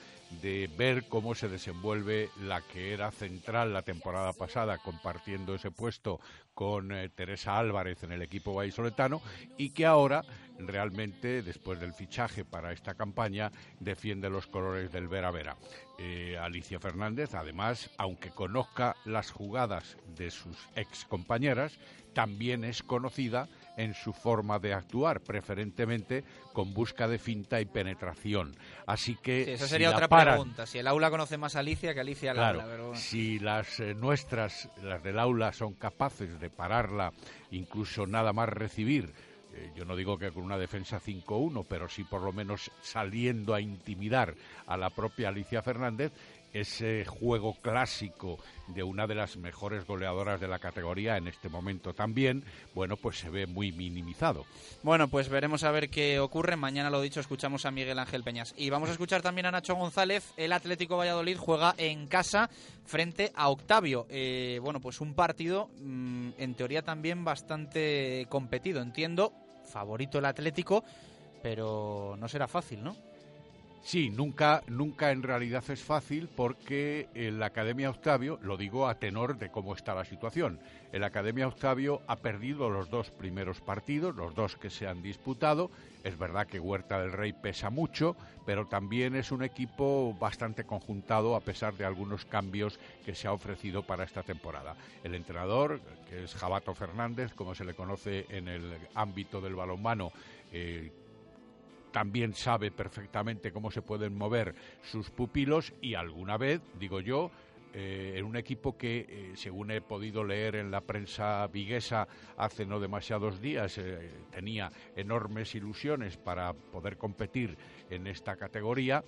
de ver cómo se desenvuelve la que era central la temporada pasada, compartiendo ese puesto con eh, Teresa Álvarez en el equipo vallisoletano y que ahora realmente, después del fichaje para esta campaña, defiende los colores del Vera Vera. Eh, Alicia Fernández, además, aunque conozca las jugadas de sus ex compañeras, también es conocida en su forma de actuar, preferentemente con busca de finta y penetración. Así que esa sería otra pregunta. Si el aula conoce más a Alicia que Alicia al aula. Si las eh, nuestras, las del aula, son capaces de pararla, incluso nada más recibir eh, yo no digo que con una defensa 5-1, pero sí por lo menos saliendo a intimidar a la propia Alicia Fernández, ese juego clásico de una de las mejores goleadoras de la categoría en este momento también, bueno, pues se ve muy minimizado. Bueno, pues veremos a ver qué ocurre. Mañana, lo dicho, escuchamos a Miguel Ángel Peñas. Y vamos a escuchar también a Nacho González. El Atlético Valladolid juega en casa frente a Octavio. Eh, bueno, pues un partido mm, en teoría también bastante competido. Entiendo, favorito el Atlético, pero no será fácil, ¿no? Sí, nunca, nunca en realidad es fácil porque en la Academia Octavio, lo digo a tenor de cómo está la situación, el Academia Octavio ha perdido los dos primeros partidos, los dos que se han disputado. Es verdad que Huerta del Rey pesa mucho, pero también es un equipo bastante conjuntado a pesar de algunos cambios que se ha ofrecido para esta temporada. El entrenador, que es Jabato Fernández, como se le conoce en el ámbito del balonmano, eh, también sabe perfectamente cómo se pueden mover sus pupilos y alguna vez, digo yo, eh, en un equipo que, eh, según he podido leer en la prensa viguesa hace no demasiados días, eh, tenía enormes ilusiones para poder competir en esta categoría,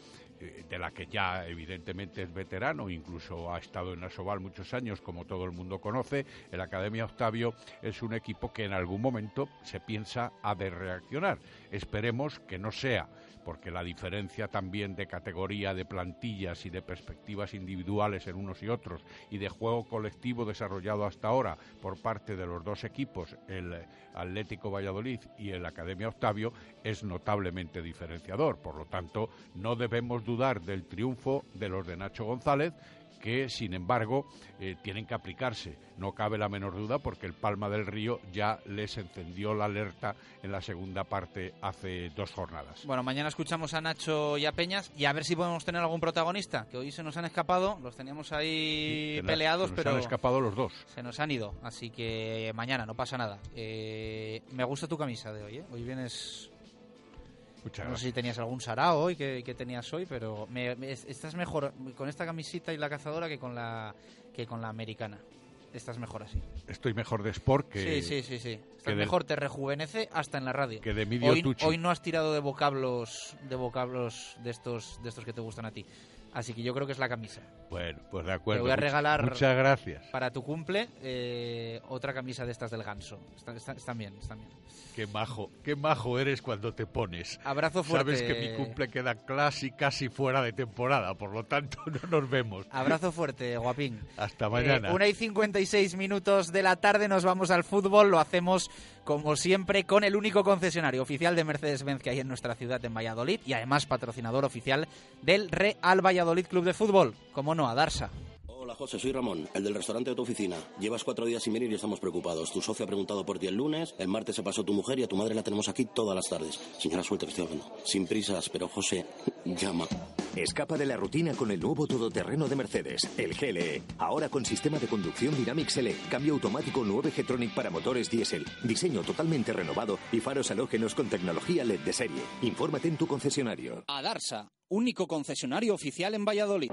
de la que ya evidentemente es veterano, incluso ha estado en Asobal muchos años, como todo el mundo conoce. El Academia Octavio es un equipo que en algún momento se piensa ha de reaccionar. Esperemos que no sea porque la diferencia también de categoría de plantillas y de perspectivas individuales en unos y otros y de juego colectivo desarrollado hasta ahora por parte de los dos equipos, el Atlético Valladolid y el Academia Octavio, es notablemente diferenciador. Por lo tanto, no debemos dudar del triunfo de los de Nacho González, que, sin embargo, eh, tienen que aplicarse. No cabe la menor duda porque el Palma del Río ya les encendió la alerta en la segunda parte hace dos jornadas. Bueno, mañana escuchamos a Nacho y a Peñas y a ver si podemos tener algún protagonista, que hoy se nos han escapado, los teníamos ahí peleados, se pero... Se han escapado los dos. Se nos han ido, así que mañana no pasa nada. Eh, me gusta tu camisa de hoy, ¿eh? Hoy vienes no sé si tenías algún sarao hoy que, tenías hoy, pero me, estás mejor con esta camisita y la cazadora que con la que con la americana. Estás mejor así. Estoy mejor de sport que. Sí, sí, sí, sí. Estás mejor, te rejuvenece hasta en la radio. Que de hoy, hoy no has tirado de vocablos, de vocablos de estos, de estos que te gustan a ti. Así que yo creo que es la camisa. Bueno, pues de acuerdo. Te voy a regalar. Muchas gracias. Para tu cumple, eh, otra camisa de estas del ganso. Están, bien, están bien. Qué majo, qué majo eres cuando te pones. Abrazo fuerte. Sabes que mi cumple queda casi, casi fuera de temporada, por lo tanto <laughs> no nos vemos. Abrazo fuerte, guapín. Hasta mañana. una y 56 minutos de la tarde nos vamos al fútbol. Lo hacemos como siempre, con el único concesionario oficial de Mercedes-Benz que hay en nuestra ciudad, en Valladolid, y además patrocinador oficial del Real Valladolid Club de Fútbol, como no, a Darsa. Hola José, soy Ramón, el del restaurante de tu oficina. Llevas cuatro días sin venir y estamos preocupados. Tu socio ha preguntado por ti el lunes, el martes se pasó tu mujer y a tu madre la tenemos aquí todas las tardes. Señora, suerte que estoy hablando. Sin prisas, pero José, llama. Escapa de la rutina con el nuevo todoterreno de Mercedes, el GLE. Ahora con sistema de conducción Dynamics L, cambio automático 9 G-Tronic para motores diésel, diseño totalmente renovado y faros halógenos con tecnología LED de serie. Infórmate en tu concesionario. Adarsa, único concesionario oficial en Valladolid.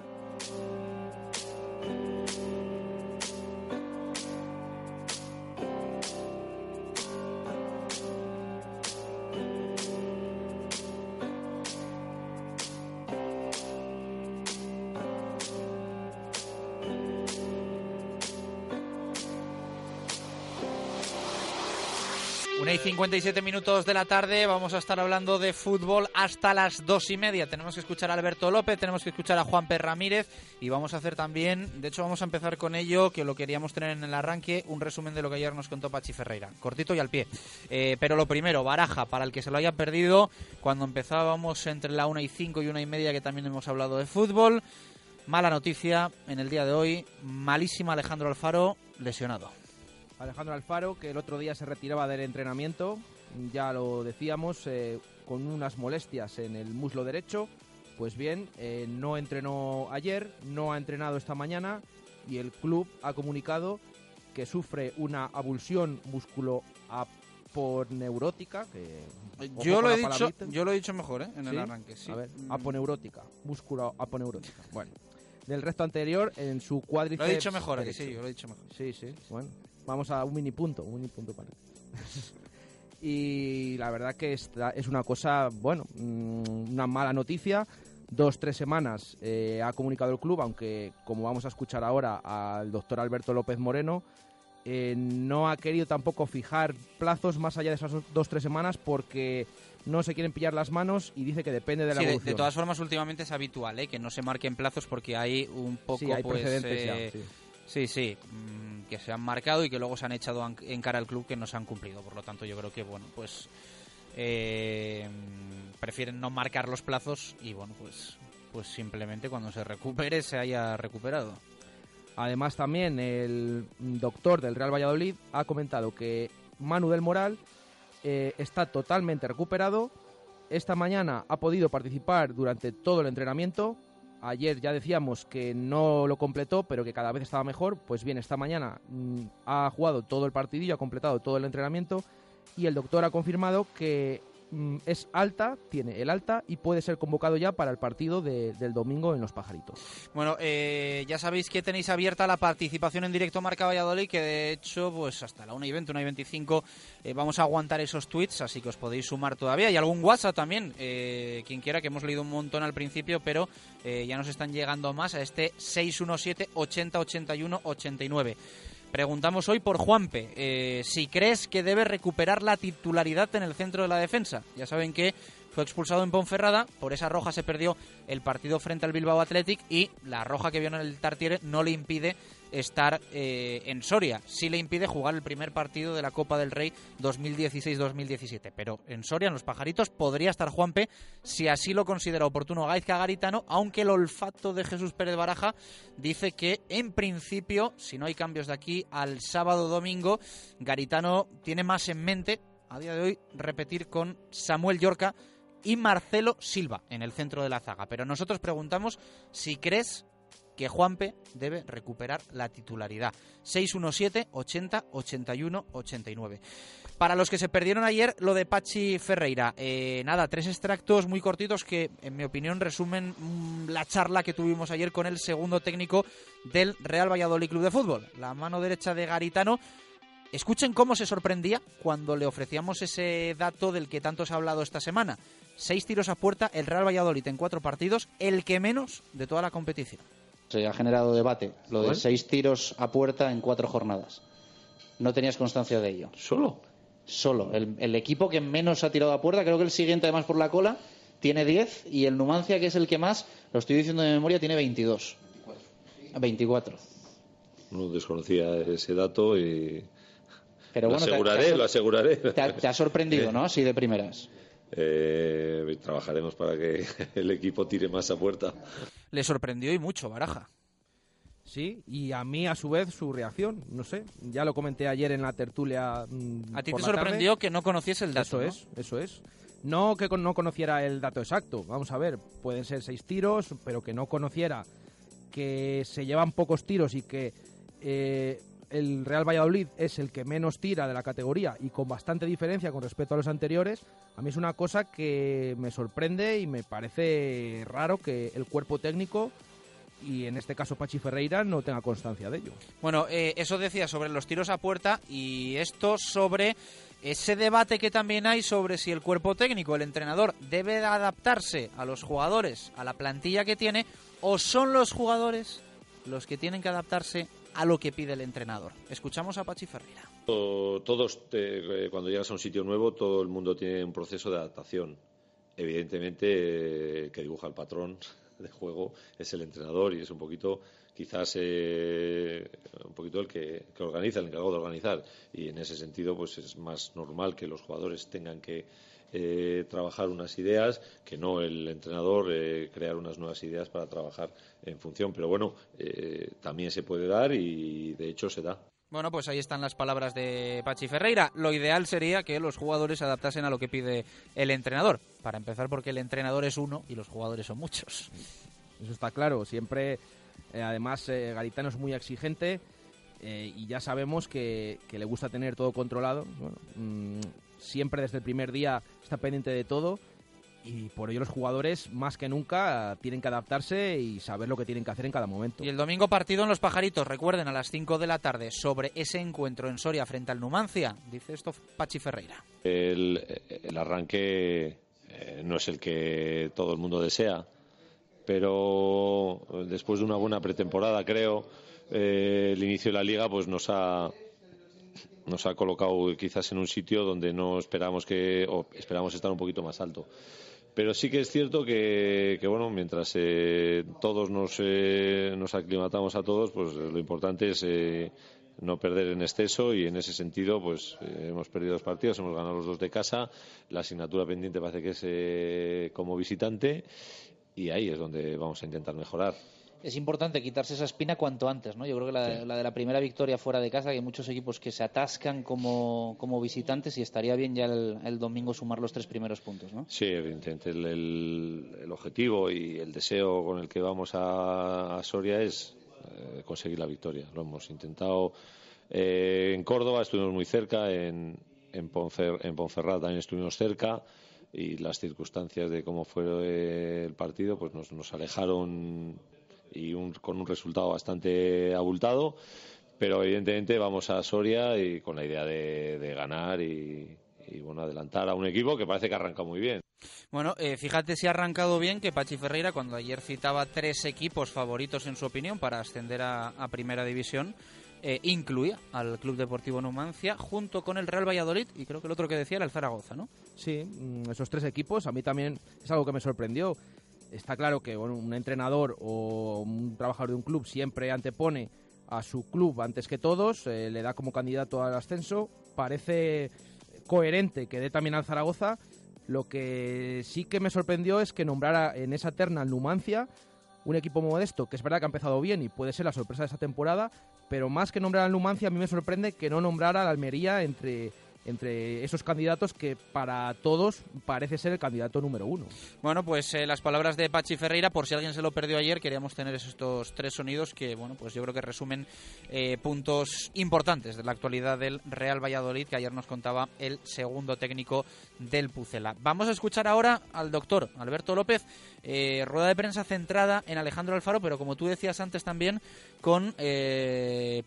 57 minutos de la tarde, vamos a estar hablando de fútbol hasta las dos y media. Tenemos que escuchar a Alberto López, tenemos que escuchar a Juan P. Ramírez y vamos a hacer también, de hecho vamos a empezar con ello, que lo queríamos tener en el arranque, un resumen de lo que ayer nos contó Pachi Ferreira, cortito y al pie. Eh, pero lo primero, Baraja, para el que se lo haya perdido, cuando empezábamos entre la una y cinco y una y media, que también hemos hablado de fútbol, mala noticia en el día de hoy, malísima Alejandro Alfaro, lesionado. Alejandro Alfaro, que el otro día se retiraba del entrenamiento, ya lo decíamos, eh, con unas molestias en el muslo derecho. Pues bien, eh, no entrenó ayer, no ha entrenado esta mañana y el club ha comunicado que sufre una abulsión musculoaponeurótica. Que, yo, lo he dicho, yo lo he dicho mejor ¿eh? en el arranque. Sí. A ver, aponeurótica, musculoaponeurótica. Bueno, del resto anterior, en su cuádriceps. Lo he dicho mejor, sí, yo lo he dicho mejor. Sí, sí, bueno. Vamos a un mini punto, un mini punto para. <laughs> y la verdad que esta es una cosa, bueno, mm, una mala noticia. Dos, tres semanas eh, ha comunicado el club, aunque como vamos a escuchar ahora al doctor Alberto López Moreno, eh, no ha querido tampoco fijar plazos más allá de esas dos, tres semanas porque no se quieren pillar las manos y dice que depende de la sí, De, todas formas, últimamente es habitual ¿eh? que no se marquen plazos porque hay un poco. Sí, hay pues, precedentes ya, sí. Sí, sí, mm, que se han marcado y que luego se han echado en cara al club que no se han cumplido. Por lo tanto, yo creo que, bueno, pues eh, prefieren no marcar los plazos y, bueno, pues, pues simplemente cuando se recupere se haya recuperado. Además, también el doctor del Real Valladolid ha comentado que Manu del Moral eh, está totalmente recuperado. Esta mañana ha podido participar durante todo el entrenamiento, Ayer ya decíamos que no lo completó, pero que cada vez estaba mejor. Pues bien, esta mañana mm, ha jugado todo el partidillo, ha completado todo el entrenamiento y el doctor ha confirmado que es alta, tiene el alta y puede ser convocado ya para el partido de- del domingo en Los Pajaritos. Bueno, eh, ya sabéis que tenéis abierta la participación en directo Marca Valladolid, que de hecho, pues hasta la 1 y 20, 1 y 25 eh, vamos a aguantar esos tweets, así que os podéis sumar todavía. Y algún WhatsApp también, eh, quien quiera, que hemos leído un montón al principio, pero eh, ya nos están llegando más a este 617 80 81 89. Preguntamos hoy por Juanpe, eh, si crees que debe recuperar la titularidad en el centro de la defensa. Ya saben que fue expulsado en Ponferrada, por esa roja se perdió el partido frente al Bilbao Athletic y la roja que vio en el Tartiere no le impide estar eh, en Soria. Sí le impide jugar el primer partido de la Copa del Rey 2016-2017. Pero en Soria, en los pajaritos, podría estar Juanpe si así lo considera oportuno Gaizka Garitano, aunque el olfato de Jesús Pérez Baraja dice que en principio, si no hay cambios de aquí al sábado domingo, Garitano tiene más en mente a día de hoy repetir con Samuel Yorca y Marcelo Silva en el centro de la zaga. Pero nosotros preguntamos si crees que Juanpe debe recuperar la titularidad. 617 80 81 89. Para los que se perdieron ayer, lo de Pachi Ferreira. Eh, nada, tres extractos muy cortitos que, en mi opinión, resumen mm, la charla que tuvimos ayer con el segundo técnico del Real Valladolid Club de Fútbol. La mano derecha de Garitano. Escuchen cómo se sorprendía cuando le ofrecíamos ese dato del que tanto se ha hablado esta semana. Seis tiros a puerta, el Real Valladolid en cuatro partidos, el que menos de toda la competición. Se ha generado debate, lo de seis tiros a puerta en cuatro jornadas. No tenías constancia de ello. ¿Solo? Solo. El, el equipo que menos ha tirado a puerta, creo que el siguiente además por la cola, tiene 10 y el Numancia, que es el que más, lo estoy diciendo de memoria, tiene 22. 24. No desconocía ese dato y Pero lo bueno, te- aseguraré, te ha- lo aseguraré. Te ha, te ha sorprendido, <laughs> ¿no? Así de primeras. Eh, trabajaremos para que <laughs> el equipo tire más a puerta. Le sorprendió y mucho, Baraja. Sí, y a mí a su vez su reacción, no sé, ya lo comenté ayer en la tertulia. mm, A ti te tarde. sorprendió que no conociese el dato. Eso ¿no? es, eso es. No que no conociera el dato exacto, vamos a ver, pueden ser seis tiros, pero que no conociera que se llevan pocos tiros y que eh, el Real Valladolid es el que menos tira de la categoría y con bastante diferencia con respecto a los anteriores, a mí es una cosa que me sorprende y me parece raro que el cuerpo técnico y en este caso Pachi Ferreira no tenga constancia de ello. Bueno, eh, eso decía sobre los tiros a puerta y esto sobre ese debate que también hay sobre si el cuerpo técnico, el entrenador, debe de adaptarse a los jugadores, a la plantilla que tiene, o son los jugadores los que tienen que adaptarse a lo que pide el entrenador. Escuchamos a Pachi Ferreira. To- Todos, eh, cuando llegas a un sitio nuevo, todo el mundo tiene un proceso de adaptación. Evidentemente, eh, que dibuja el patrón <laughs> de juego es el entrenador y es un poquito, quizás, eh, un poquito el que, que organiza, el encargado de organizar. Y en ese sentido, pues es más normal que los jugadores tengan que eh, trabajar unas ideas, que no el entrenador eh, crear unas nuevas ideas para trabajar en función. Pero bueno, eh, también se puede dar y de hecho se da. Bueno, pues ahí están las palabras de Pachi Ferreira. Lo ideal sería que los jugadores se adaptasen a lo que pide el entrenador. Para empezar, porque el entrenador es uno y los jugadores son muchos. Eso está claro. Siempre, eh, además, eh, Garitano es muy exigente eh, y ya sabemos que, que le gusta tener todo controlado. Bueno, mm, siempre desde el primer día está pendiente de todo y por ello los jugadores, más que nunca, tienen que adaptarse y saber lo que tienen que hacer en cada momento. Y el domingo partido en Los Pajaritos, recuerden, a las 5 de la tarde, sobre ese encuentro en Soria frente al Numancia. Dice esto Pachi Ferreira. El, el arranque eh, no es el que todo el mundo desea, pero después de una buena pretemporada, creo, eh, el inicio de la liga pues nos ha nos ha colocado quizás en un sitio donde no esperamos que o esperamos estar un poquito más alto. Pero sí que es cierto que, bueno, mientras eh, todos nos, eh, nos aclimatamos a todos, pues lo importante es eh, no perder en exceso y en ese sentido, pues eh, hemos perdido dos partidos, hemos ganado los dos de casa, la asignatura pendiente parece que es eh, como visitante y ahí es donde vamos a intentar mejorar. Es importante quitarse esa espina cuanto antes, ¿no? Yo creo que la, la de la primera victoria fuera de casa, que hay muchos equipos que se atascan como, como visitantes y estaría bien ya el, el domingo sumar los tres primeros puntos, ¿no? Sí, evidentemente. El, el- el objetivo y el deseo con el que vamos a, a Soria es eh, conseguir la victoria. Lo hemos intentado eh, en Córdoba, estuvimos muy cerca, en, en, Ponfer- en Ponferrada también estuvimos cerca. y las circunstancias de cómo fue el partido pues nos, nos alejaron y con un resultado bastante abultado pero evidentemente vamos a Soria y con la idea de, ganar y, bueno adelantar a un equipo que parece que arranca muy bien bueno, eh, fíjate si ha arrancado bien que Pachi Ferreira, cuando ayer citaba tres equipos favoritos en su opinión para ascender a, Primera División, eh, incluía al Club Deportivo Numancia junto con el Real Valladolid y creo que el otro que decía era el Zaragoza, ¿no? Sí, mm, esos tres equipos a mí también es algo que me sorprendió. Está claro que un entrenador o un trabajador de un club siempre antepone a su club antes que todos, eh, le da como candidato al ascenso. Parece coherente que dé también al Zaragoza. Lo que sí que me sorprendió es que nombrara en esa terna al Numancia, un equipo modesto, que es verdad que ha empezado bien y puede ser la sorpresa de esta temporada, pero más que nombrar al Numancia, a mí me sorprende que no nombrara al Almería entre entre esos candidatos que para todos parece ser el candidato número uno. Bueno, pues eh, las palabras de Pachi Ferreira, por si alguien se lo perdió ayer, queríamos tener estos tres sonidos que, bueno, pues yo creo que resumen eh, puntos importantes de la actualidad del Real Valladolid, que ayer nos contaba el segundo técnico del Pucela. Vamos a escuchar ahora al doctor Alberto López, eh, rueda de prensa centrada en Alejandro Alfaro, pero como tú decías antes también, con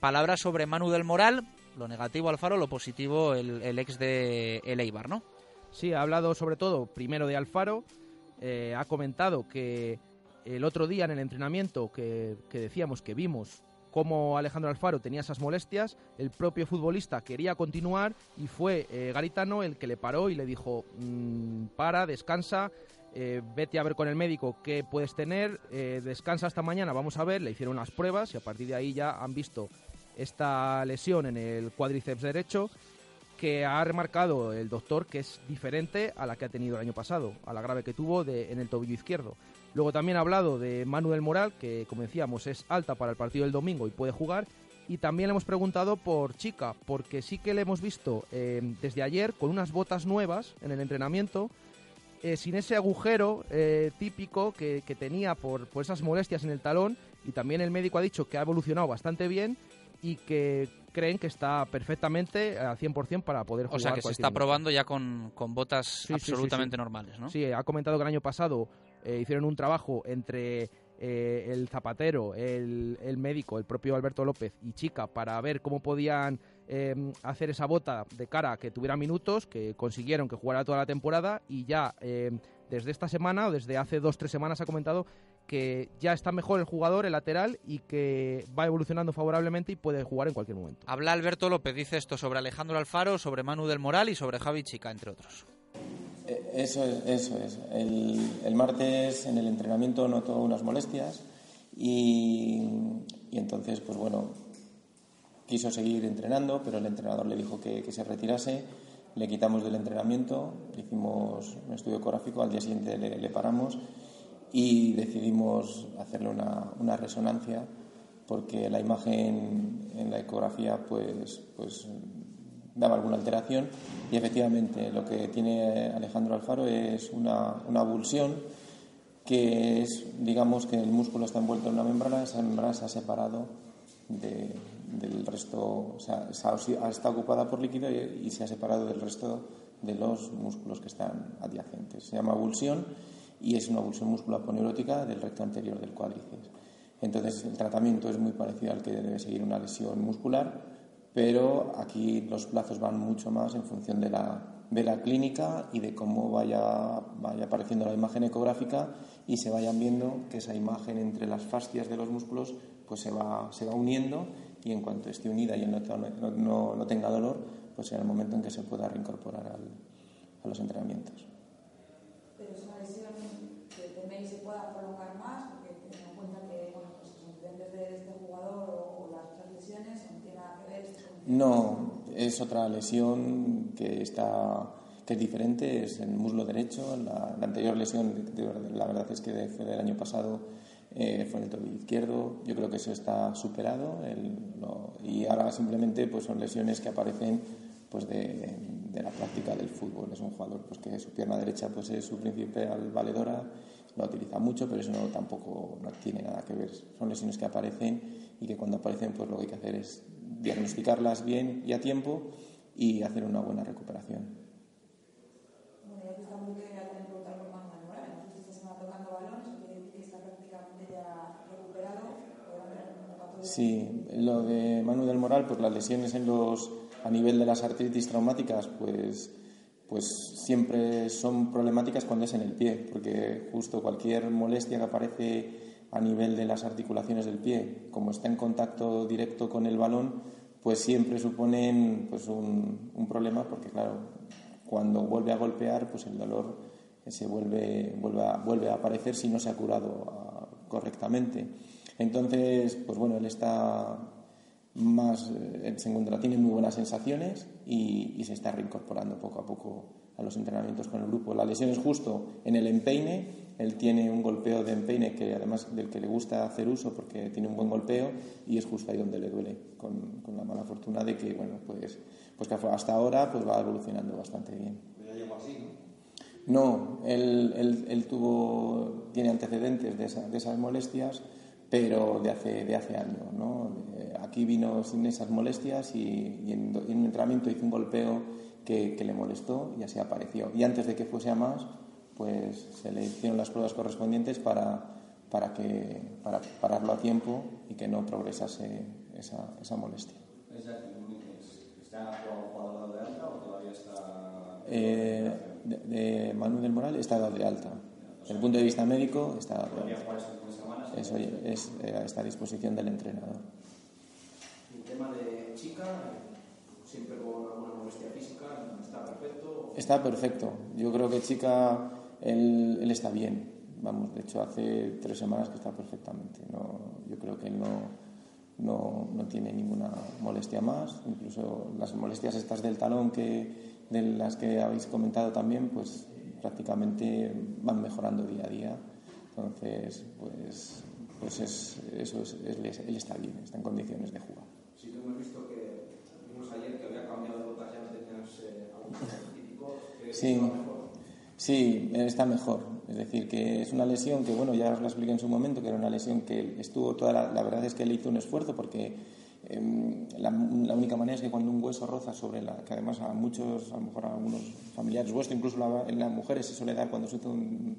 palabras sobre Manu del Moral, lo negativo Alfaro, lo positivo el, ex de el Eibar, ¿no? Sí, ha hablado sobre todo primero de Alfaro, eh, ha comentado que el otro día en el entrenamiento que, decíamos que vimos cómo Alejandro Alfaro tenía esas molestias, el propio futbolista quería continuar y fue eh, Garitano el que le paró y le dijo, mm, para, descansa, eh, vete a ver con el médico qué puedes tener, descansa hasta mañana, vamos a ver, le hicieron unas pruebas y a partir de ahí ya han visto esta lesión en el cuádriceps derecho que ha remarcado el doctor que es diferente a la que ha tenido el año pasado, a la grave que tuvo en el tobillo izquierdo. Luego también ha hablado de Manuel Moral, que como decíamos es alta para el partido del domingo y puede jugar. Y también le hemos preguntado por Chica, porque sí que le hemos visto eh, desde ayer con unas botas nuevas en el entrenamiento, eh, sin ese agujero eh, típico que, tenía por, por esas molestias en el talón. Y también el médico ha dicho que ha evolucionado bastante bien y que creen que está perfectamente al 100% para poder jugar. O sea, que se está probando ya con, botas absolutamente normales, ¿no? Sí, ha comentado que el año pasado eh, hicieron un trabajo entre eh, el zapatero, el, el, médico, el propio Alberto López y Chica para ver cómo podían em, hacer esa bota de cara a que tuviera minutos, que consiguieron que jugara toda la temporada y ya em, desde esta semana o desde hace dos tres semanas ha comentado que ya está mejor el jugador, el lateral, y que va evolucionando favorablemente y puede jugar en cualquier momento. Habla Alberto López, dice esto sobre Alejandro Alfaro, sobre Manu del Moral y sobre Javi Chica, entre otros. Eh, eso es, eso es. El, martes en el entrenamiento notó unas molestias y, entonces, pues bueno, quiso seguir entrenando, pero el entrenador le dijo que, se retirase. Le quitamos del entrenamiento, hicimos un estudio ecográfico, al día siguiente le paramos y decidimos hacerle una, una, resonancia porque la imagen en la ecografía pues, pues daba alguna alteración y efectivamente lo que tiene Alejandro Alfaro es una, una abulsión que es, digamos, que el músculo está envuelto en una membrana, esa membrana se ha separado del resto, o sea, está ocupada por líquido y, y, se ha separado del resto de los músculos que están adyacentes. Se llama abulsión y es una abulsión muscular poneurótica del recto anterior del cuádriceps. Entonces, el tratamiento es muy parecido al que debe seguir una lesión muscular, pero aquí los plazos van mucho más en función de la, de la clínica y de cómo vaya, vaya apareciendo la imagen ecográfica y se vayan viendo que esa imagen entre las fascias de los músculos pues se va, se va uniendo y en cuanto esté unida y no, no, no tenga dolor, pues será el momento en que se pueda reincorporar al, a los entrenamientos. No, es otra lesión que está que es diferente, es el muslo derecho. La, anterior lesión, la verdad es que fue del año pasado, eh, fue en el tobillo izquierdo. Yo creo que eso está superado y ahora simplemente pues son lesiones que aparecen pues de, la práctica del fútbol. Es un jugador pues que su pierna derecha pues es su principal valedora, la utiliza mucho, pero eso no, tampoco no tiene nada que ver. Son lesiones que aparecen y que cuando aparecen, pues lo que hay que hacer es diagnosticarlas bien y a tiempo y hacer una buena recuperación. Sí, lo de Manu del Moral, pues las lesiones en los, a nivel de las artritis traumáticas, pues pues siempre son problemáticas cuando es en el pie, porque justo cualquier molestia que aparece a nivel de las articulaciones del pie, como está en contacto directo con el balón, pues siempre suponen pues un, problema, porque claro, cuando vuelve a golpear, pues el dolor se vuelve, vuelve, a, vuelve a aparecer si no se ha curado ah, correctamente. Entonces, pues bueno, él está más, eh, se encuentra, tiene muy buenas sensaciones y, y, se está reincorporando poco a poco a los entrenamientos con el grupo. La lesión es justo en el empeine, él tiene un golpeo de empeine que además del que le gusta hacer uso porque tiene un buen golpeo y es justo ahí donde le duele, con, con la mala fortuna de que, bueno, pues, pues que hasta ahora pues va evolucionando bastante bien. No, él, él, él, tuvo, tiene antecedentes de, esa, de, esas molestias, pero de hace, de hace años. ¿no? Aquí vino sin esas molestias y, y en, en, un entrenamiento hizo un golpeo que, que, le molestó y así apareció. Y antes de que fuese a más, pues se le hicieron las pruebas correspondientes para, para, que, para pararlo a tiempo y que no progresase esa, esa molestia. ¿Está jugado de alta o todavía está.? Eh, de, de Manu del Moral está dado de alta. Desde el punto de vista médico está dado de alta. Eso es, eh, está a disposición del entrenador. ¿El tema de chica, siempre con alguna molestia física, está perfecto? Está perfecto. Yo creo que chica, él, él está bien. Vamos, de hecho, hace tres semanas que está perfectamente. No, yo creo que él no, no, no tiene ninguna molestia más. Incluso las molestias estas del talón que de las que habéis comentado también, pues prácticamente van mejorando día a día. Entonces, pues, pues es, eso es, él, él, está bien, está en condiciones de jugar. Sí, hemos visto que vimos ayer que había cambiado de botas, ya no tenías eh, algún típico. Sí, sí, está mejor. Es decir, que es una lesión que, bueno, ya os la expliqué en su momento, que era una lesión que estuvo toda la, la verdad es que él hizo un esfuerzo porque eh, la, única manera es que cuando un hueso roza sobre la, que además a muchos, a lo mejor a algunos familiares vuestros, incluso la, en las mujeres se suele dar cuando se un,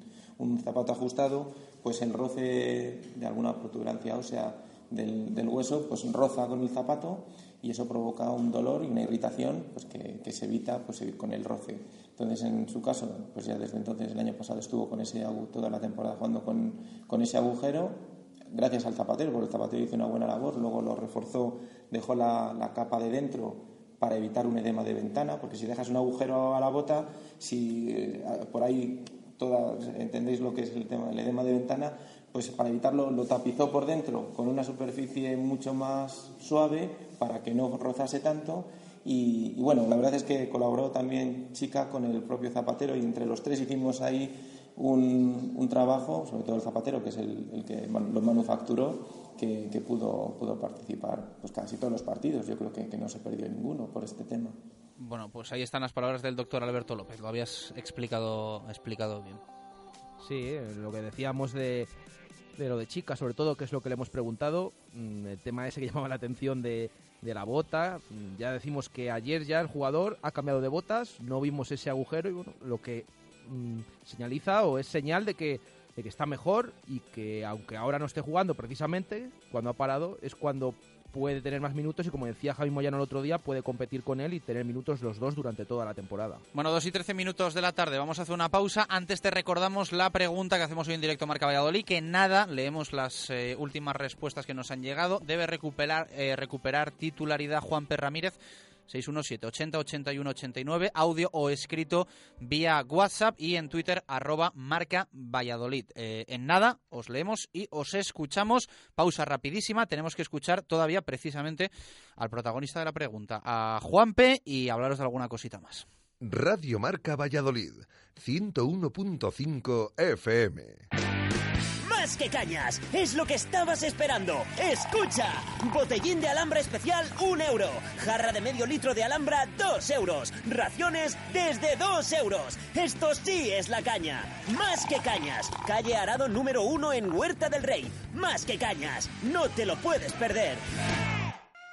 zapato ajustado, pues el roce de alguna protuberancia ósea del, del, hueso, pues roza con el zapato y eso provoca un dolor y una irritación pues que, se evita pues, con el roce. Entonces, en su caso, pues ya desde entonces, el año pasado estuvo con ese, toda la temporada jugando con, con ese agujero gracias al zapatero, porque el zapatero hizo una buena labor, luego lo reforzó, dejó la, la, capa de dentro para evitar un edema de ventana, porque si dejas un agujero a la bota, si eh, por ahí todas entendéis lo que es el tema del edema de ventana, pues para evitarlo lo tapizó por dentro con una superficie mucho más suave para que no rozase tanto. Y, y bueno, la verdad es que colaboró también Chica con el propio zapatero y entre los tres hicimos ahí un, un, trabajo, sobre todo el zapatero, que es el, el que lo manufacturó, que, que, pudo, pudo participar pues casi todos los partidos. Yo creo que, que, no se perdió ninguno por este tema. Bueno, pues ahí están las palabras del doctor Alberto López. Lo habías explicado, explicado bien. Sí, eh, lo que decíamos de, de lo de chica, sobre todo, que es lo que le hemos preguntado, mm, el tema ese que <laughs> llamaba la atención de, de la bota. Mm, ya decimos que ayer ya el jugador ha cambiado de botas, no vimos ese agujero y bueno, lo que mmm, señaliza o es señal de que, de que está mejor y que aunque ahora no esté jugando precisamente, cuando ha parado es cuando puede tener más minutos y como decía Javi Moyano el otro día, puede competir con él y tener minutos los dos durante toda la temporada. Bueno, 2 y 13 minutos de la tarde, vamos a hacer una pausa. Antes te recordamos la pregunta que hacemos hoy en directo Marca Valladolid, que nada, leemos las eh, últimas respuestas que nos han llegado. Debe recuperar, eh, recuperar titularidad Juan P. Ramírez 617 80 81 89, audio o escrito vía WhatsApp y en Twitter arroba marca Valladolid. Eh, en nada, os leemos y os escuchamos. Pausa rapidísima, tenemos que escuchar todavía precisamente al protagonista de la pregunta, a Juanpe, y hablaros de alguna cosita más. Radio Marca Valladolid, 101.5 FM. Que cañas, es lo que estabas esperando. Escucha, botellín de alhambra especial, un euro. Jarra de medio litro de alhambra, dos euros. Raciones desde dos euros. Esto sí es la caña. Más que cañas. Calle Arado número uno en Huerta del Rey. Más que cañas. No te lo puedes perder.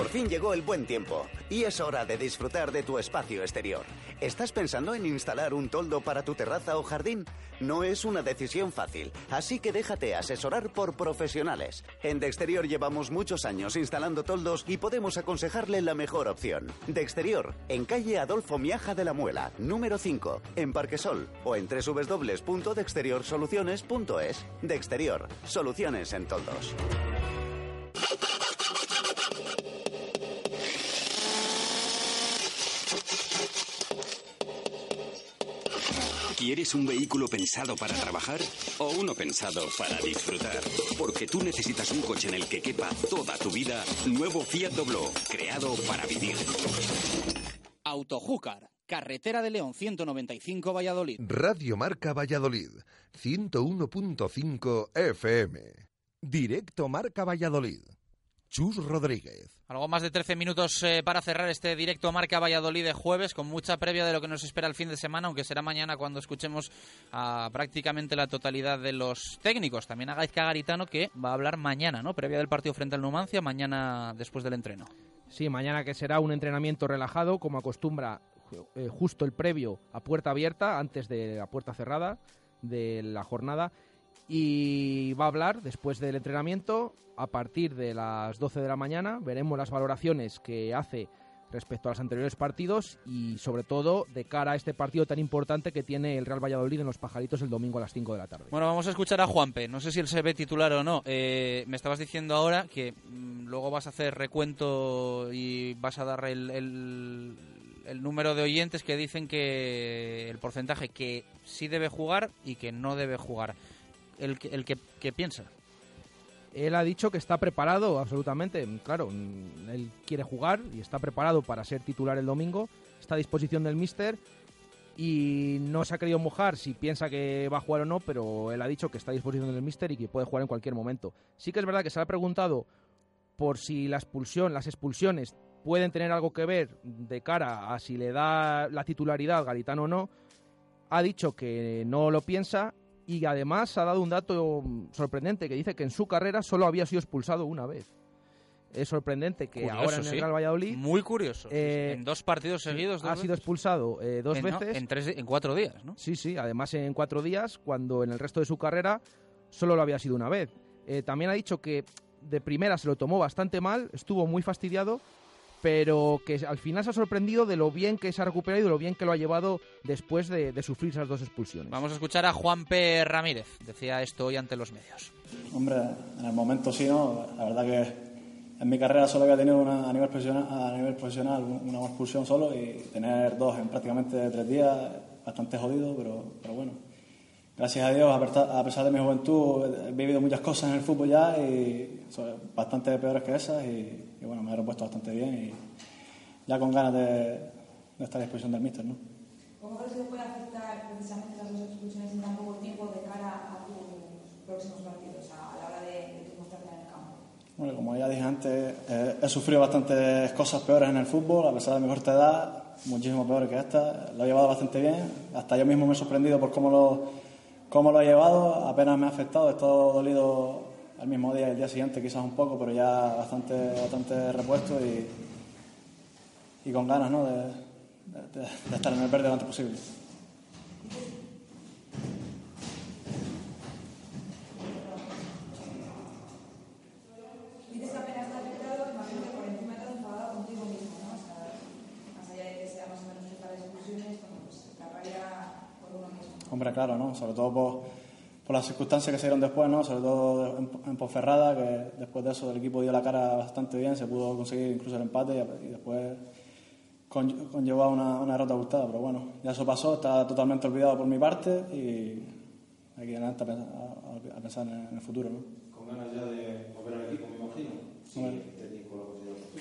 Por fin llegó el buen tiempo y es hora de disfrutar de tu espacio exterior. ¿Estás pensando en instalar un toldo para tu terraza o jardín? No es una decisión fácil, así que déjate asesorar por profesionales. En De Exterior llevamos muchos años instalando toldos y podemos aconsejarle la mejor opción. De Exterior, en calle Adolfo Miaja de la Muela, número 5, en Parquesol o en www.dexteriorsoluciones.es. De Exterior, soluciones en toldos. ¿Quieres un vehículo pensado para trabajar o uno pensado para disfrutar? Porque tú necesitas un coche en el que quepa toda tu vida. Nuevo Fiat Doblo, creado para vivir. Autojúcar, carretera de León 195 Valladolid. Radio Marca Valladolid, 101.5 FM. Directo Marca Valladolid. Chus Rodríguez. Algo más de 13 minutos eh, para cerrar este directo Marca Valladolid de jueves, con mucha previa de lo que nos espera el fin de semana, aunque será mañana cuando escuchemos a prácticamente la totalidad de los técnicos. También a Gaizka Garitano, que va a hablar mañana, ¿no? Previa del partido frente al Numancia, mañana después del entreno. Sí, mañana que será un entrenamiento relajado, como acostumbra eh, justo el previo a puerta abierta, antes de la puerta cerrada de la jornada y va a hablar después del entrenamiento a partir de las 12 de la mañana. Veremos las valoraciones que hace respecto a los anteriores partidos y sobre todo de cara a este partido tan importante que tiene el Real Valladolid en los pajaritos el domingo a las 5 de la tarde. Bueno, vamos a escuchar a Juanpe. No sé si él se ve titular o no. Eh, me estabas diciendo ahora que mm, luego vas a hacer recuento y vas a dar el, el, el número de oyentes que dicen que el porcentaje que sí debe jugar y que no debe jugar el, que, el que, piensa. Él ha dicho que está preparado, absolutamente. Claro, él quiere jugar y está preparado para ser titular el domingo. Está a disposición del míster y no se ha querido mojar si piensa que va a jugar o no, pero él ha dicho que está a disposición del míster y que puede jugar en cualquier momento. Sí que es verdad que se le ha preguntado por si la expulsión, las expulsiones pueden tener algo que ver de cara a si le da la titularidad a Garitano o no. Ha dicho que no lo piensa y además ha dado un dato sorprendente que dice que en su carrera solo había sido expulsado una vez. Es sorprendente que ahora en el Real Valladolid. Muy curioso. Eh, en dos partidos seguidos. ha sido expulsado eh, dos veces. en, tres, en cuatro días, ¿no? Sí, sí. Además en cuatro días, cuando en el resto de su carrera solo lo había sido una vez. Eh, también ha dicho que de primera se lo tomó bastante mal, estuvo muy fastidiado pero que al final se ha sorprendido de lo bien que se ha recuperado y de lo bien que lo ha llevado después de, sufrir esas dos expulsiones. Vamos a escuchar a Juan P. Ramírez, decía esto hoy ante los medios. Hombre, en el momento sí, ¿no? La verdad que en mi carrera solo había tenido una, a, nivel profesional, a nivel profesional una expulsión solo y tener dos en prácticamente tres días, bastante jodido, pero, pero bueno. Gracias a Dios, a pesar de mi juventud, he vivido muchas cosas en el fútbol ya y bastante peores que esas y y bueno, me he repuesto bastante bien y ya con ganas de, estar a disposición del míster, ¿no? ¿Cómo crees que puede afectar precisamente las dos expulsiones en tan poco tiempo de cara a tus próximos partidos, a la hora de, de tu mostrarte en el campo? Bueno, como ya dije antes, eh, he sufrido bastantes cosas peores en el fútbol, a pesar de mi corta edad, muchísimo peores que esta. Lo he llevado bastante bien, hasta yo mismo me he sorprendido por cómo lo, cómo lo he llevado, apenas me ha afectado, he estado dolido el mismo día y el día siguiente quizás un poco, pero ya bastante, bastante repuesto y, y con ganas ¿no? de, de, estar en el verde lo antes posible. De de. Hombre, claro, ¿no? Sobre todo por por las circunstancias que se dieron después, ¿no? sobre todo en, Ponferrada, que después de eso el equipo dio la cara bastante bien, se pudo conseguir incluso el empate y, después conllevó a una, una derrota gustada. Pero bueno, ya eso pasó, está totalmente olvidado por mi parte y hay que adelante a, pensar en, el futuro. ¿no? Con ganas ya de volver al equipo, me imagino. Sí,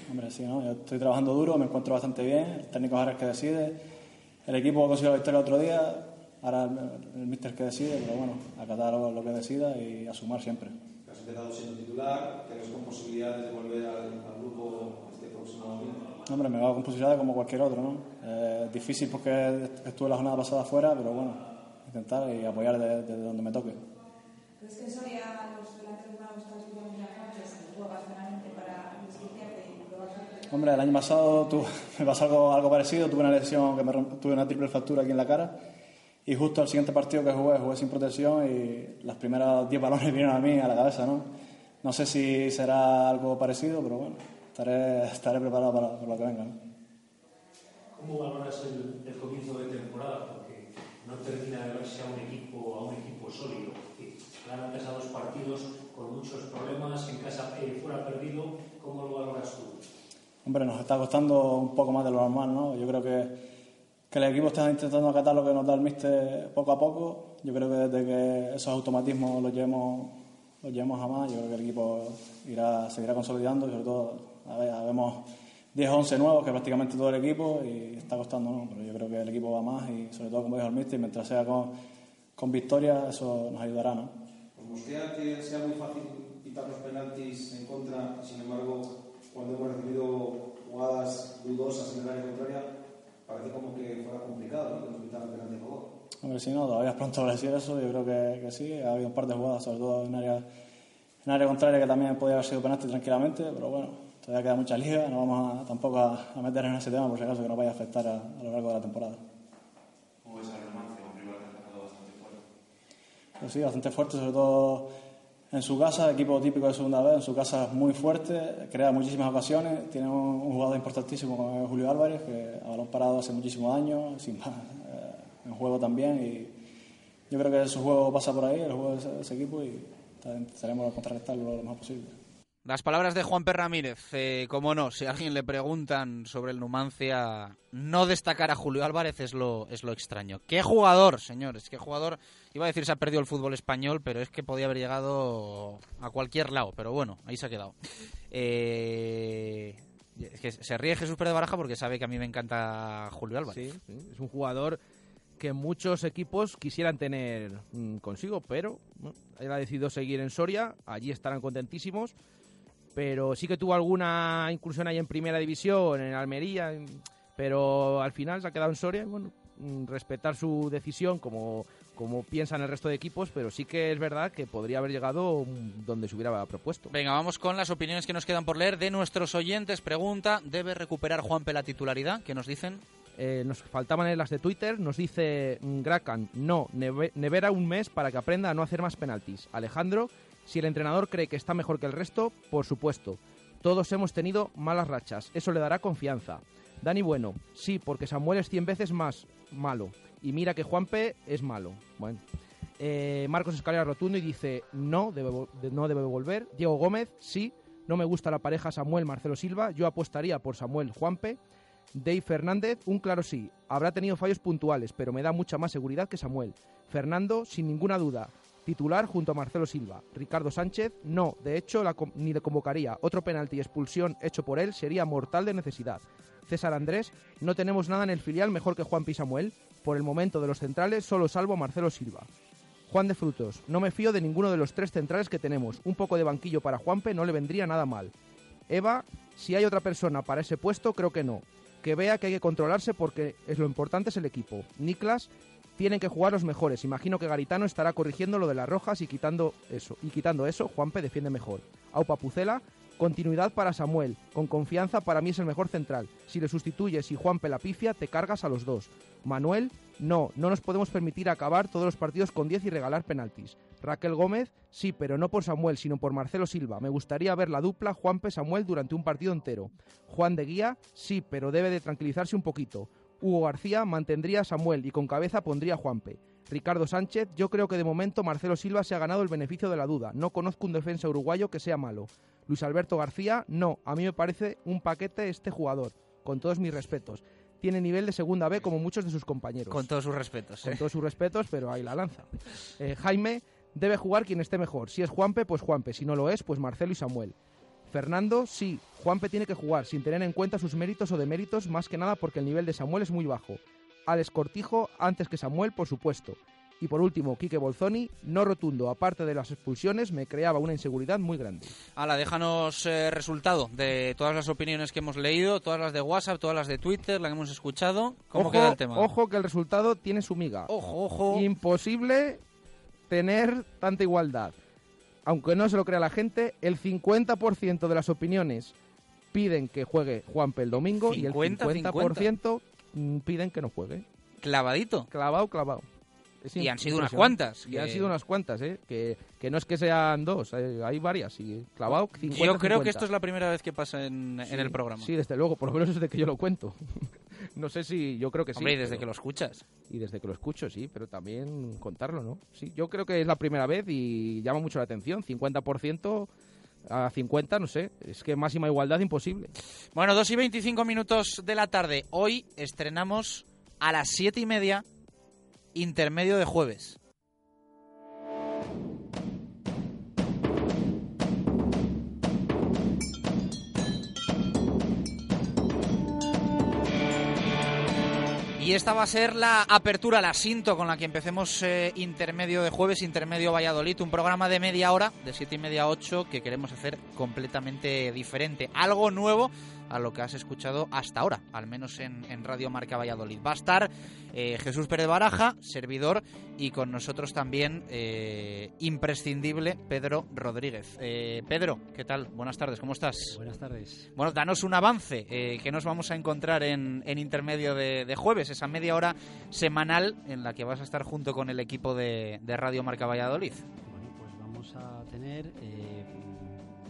Hombre, sí, ¿no? Yo estoy trabajando duro, me encuentro bastante bien, el técnico ahora es el que decide, el equipo consiguió la victoria el otro día, ahora el, el míster que decide, pero bueno, acatar lo, lo que decida y a sumar siempre. Has empezado siendo titular, ¿te ves con posibilidades de volver al, al grupo este próximo domingo? Hombre, me va con posibilidades como cualquier otro, ¿no? Eh, difícil porque estuve la jornada pasada fuera, pero bueno, intentar y apoyar desde de donde me toque. ¿Crees que los delanteros van a buscar especialmente las noches y juegas finalmente para desquiciarte y probar suerte? Hombre, el año pasado tu- <laughs> me pasó algo, algo parecido, tuve una lesión, que me romp- tuve una triple fractura aquí en la cara y justo al siguiente partido que jugué, jugué sin protección y las primeras 10 balones <laughs> vinieron a mí, a la cabeza, ¿no? No sé si será algo parecido, pero bueno, estaré, estaré preparado para, para lo que venga, ¿no? ¿Cómo valoras el, el comienzo de temporada? Porque no termina de verse a un equipo, a un equipo sólido. Claro, han empezado dos partidos con muchos problemas, en casa eh, fuera perdido. ¿Cómo lo valoras tú? Hombre, nos está costando un poco más de lo normal, ¿no? Yo creo que, que el equipo está intentando acatar lo que nos da el míster poco a poco. Yo creo que desde que esos automatismos los llevemos, los llevemos a más, yo creo que el equipo irá, seguirá consolidando y sobre todo, a ver, vemos 10 o 11 nuevos, que prácticamente todo el equipo, y está costando, ¿no? Pero yo creo que el equipo va más y sobre todo, como dijo el míster, mientras sea con, con victoria, eso nos ayudará, ¿no? ¿Os mosquea que sea muy fácil quitar los penaltis en contra? Sin embargo, cuando hemos recibido jugadas dudosas en el área contraria, parece como que fuera complicado, ¿no? Que nos quitaran penalti a favor. Hombre, si no, todavía es pronto para decir eso, yo creo que, que sí. Ha habido un par de jugadas, sobre todo en área, en área contraria, que también podía haber sido penalti tranquilamente, pero bueno, todavía queda mucha liga, no vamos a, tampoco a, a meter en ese tema por si acaso que nos vaya a afectar a, a lo largo de la temporada. ¿Cómo ves al Numancia? Un rival que ha bastante fuerte. Pero sí, bastante fuerte, sobre todo en su casa, equipo típico de segunda vez, en su casa es muy fuerte, crea muchísimas ocasiones, tiene un, jugador importantísimo como es Julio Álvarez, que a balón parado hace muchísimos años, sin más, eh, en juego también, y yo creo que su juego pasa por ahí, el juego de ese, de ese equipo, y estaremos a contrarrestarlo lo más posible. Las palabras de Juan P. Ramírez, eh, como no, si a alguien le preguntan sobre el Numancia, no destacar a Julio Álvarez es lo, es lo extraño. ¿Qué jugador, señores? ¿Qué jugador? Iba a decir se ha perdido el fútbol español, pero es que podía haber llegado a cualquier lado. Pero bueno, ahí se ha quedado. Eh, es que se ríe Jesús Pérez Baraja porque sabe que a mí me encanta Julio Álvarez. Sí, sí, es un jugador que muchos equipos quisieran tener mm, consigo, pero bueno, él ha decidido seguir en Soria, allí estarán contentísimos, pero sí que tuvo alguna incursión ahí en Primera División, en Almería, pero al final se ha quedado en Soria, y bueno, mm, respetar su decisión como, como piensan el resto de equipos, pero sí que es verdad que podría haber llegado donde se hubiera propuesto. Venga, vamos con las opiniones que nos quedan por leer de nuestros oyentes. Pregunta, ¿debe recuperar Juanpe la titularidad? ¿Qué nos dicen? Eh, nos faltaban las de Twitter. Nos dice Gracan, no, neve- nevera un mes para que aprenda a no hacer más penaltis. Alejandro, si el entrenador cree que está mejor que el resto, por supuesto. Todos hemos tenido malas rachas, eso le dará confianza. Dani Bueno, sí, porque Samuel es 100 veces más malo. Y mira que Juanpe es malo. Bueno. Eh, Marcos Escalera Rotundo y dice, no debe, no debe volver. Diego Gómez, sí, no me gusta la pareja Samuel-Marcelo Silva, yo apostaría por Samuel-Juanpe. Dave Fernández, un claro sí. Habrá tenido fallos puntuales, pero me da mucha más seguridad que Samuel. Fernando, sin ninguna duda, titular junto a Marcelo Silva. Ricardo Sánchez, no, de hecho la ni le convocaría. Otro penalti y expulsión hecho por él sería mortal de necesidad. César Andrés, no tenemos nada en el filial mejor que Juan y Samuel. Por el momento de los centrales solo salvo a Marcelo Silva. Juan de Frutos, no me fío de ninguno de los tres centrales que tenemos. Un poco de banquillo para Juanpe no le vendría nada mal. Eva, si hay otra persona para ese puesto, creo que no. Que vea que hay que controlarse porque es lo importante es el equipo. Niklas, tienen que jugar los mejores. Imagino que Garitano estará corrigiendo lo de las rojas y quitando eso. Y quitando eso, Juanpe defiende mejor. Aupa Pucela, continuidad para Samuel. Con confianza para mí es el mejor central. Si le sustituyes y Juanpe la pifia, te cargas a los dos. Manuel, no, no nos podemos permitir acabar todos los partidos con 10 y regalar penaltis. Raquel Gómez, sí, pero no por Samuel, sino por Marcelo Silva. Me gustaría ver la dupla Juanpe-Samuel durante un partido entero. Juan de Guía, sí, pero debe de tranquilizarse un poquito. Hugo García mantendría a Samuel y con cabeza pondría a Juanpe. Ricardo Sánchez, yo creo que de momento Marcelo Silva se ha ganado el beneficio de la duda. No conozco un defensa uruguayo que sea malo. Luis Alberto García, no, a mí me parece un paquete este jugador, con todos mis respetos. Tiene nivel de segunda B como muchos de sus compañeros. Con todos sus respetos. Con ¿eh? todos sus respetos, pero ahí la lanza. Eh, Jaime, debe jugar quien esté mejor. Si es Juanpe, pues Juanpe. Si no lo es, pues Marcelo y Samuel. Fernando, sí, Juanpe tiene que jugar sin tener en cuenta sus méritos o deméritos, más que nada porque el nivel de Samuel es muy bajo. Alex Cortijo antes que Samuel, por supuesto. Y por último, Quique Bolzoni, no rotundo, aparte de las expulsiones, me creaba una inseguridad muy grande. Ala, déjanos eh, resultado de todas las opiniones que hemos leído, todas las de WhatsApp, todas las de Twitter, las que hemos escuchado. ¿Cómo ojo, queda el tema? Ojo que el resultado tiene su miga. Ojo, ojo. Imposible tener tanta igualdad. Aunque no se lo crea la gente, el 50% de las opiniones piden que juegue Juanpe el domingo y el 50, 50% mm, piden que no juegue. Clavadito. Clavado, clavado. Es Y han sido unas cuantas, Y han sido unas cuantas, ¿eh? Que, que no es que sean dos, eh, hay varias. Y clavado, 50 Yo creo que 50. esto es la primera vez que pasa en, en el programa. Sí, desde luego, por lo menos desde que yo lo cuento. No sé si, yo creo que sí. Hombre, y desde pero- que lo escuchas. Y desde que lo escucho, sí, pero también contarlo, ¿no? Sí, yo creo que es la primera vez y llama mucho la atención. 50% a 50, no sé, es que máxima igualdad imposible. Bueno, 2 y 25 minutos de la tarde. Hoy estrenamos a las 7 y media, intermedio de jueves. Y esta va a ser la apertura, la cinto con la que empecemos eh, intermedio de jueves, intermedio Valladolid, un programa de media hora, de siete y media a 8, que queremos hacer completamente diferente. Algo nuevo a lo que has escuchado hasta ahora, al menos en, en Radio Marca Valladolid. Va a estar eh, Jesús Pérez Baraja, servidor, y con nosotros también eh, imprescindible Pedro Rodríguez. Eh, Pedro, ¿qué tal? Buenas tardes, ¿cómo estás? Buenas tardes. Bueno, danos un avance que nos vamos a encontrar en, en intermedio de, de jueves, esa media hora semanal en la que vas a estar junto con el equipo de, de Radio Marca Valladolid. Bueno, pues vamos a tener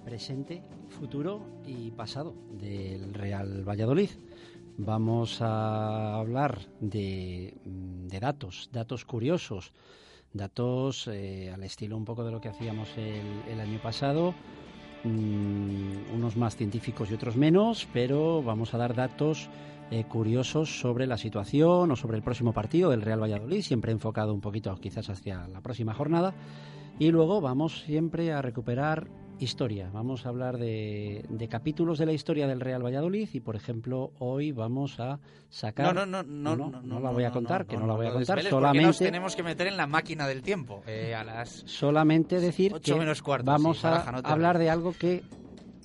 presente, futuro y pasado del Real Valladolid. Vamos a hablar de, de datos, datos curiosos, datos eh, al estilo un poco de lo que hacíamos el, el año pasado, mm, unos más científicos y otros menos, pero vamos a dar datos eh, curiosos sobre la situación o sobre el próximo partido del Real Valladolid, siempre enfocado un poquito quizás hacia la próxima jornada. Y luego vamos siempre a recuperar historia. Vamos a hablar de, de capítulos de la historia del Real Valladolid y, por ejemplo, hoy vamos a sacar... No, no, no, no, no, no, la voy a contar, que no, la voy a contar. porque nos Solamente, tenemos que meter en la máquina del tiempo eh, a las solamente decir que menos cuarto, vamos sí, a hablar de algo que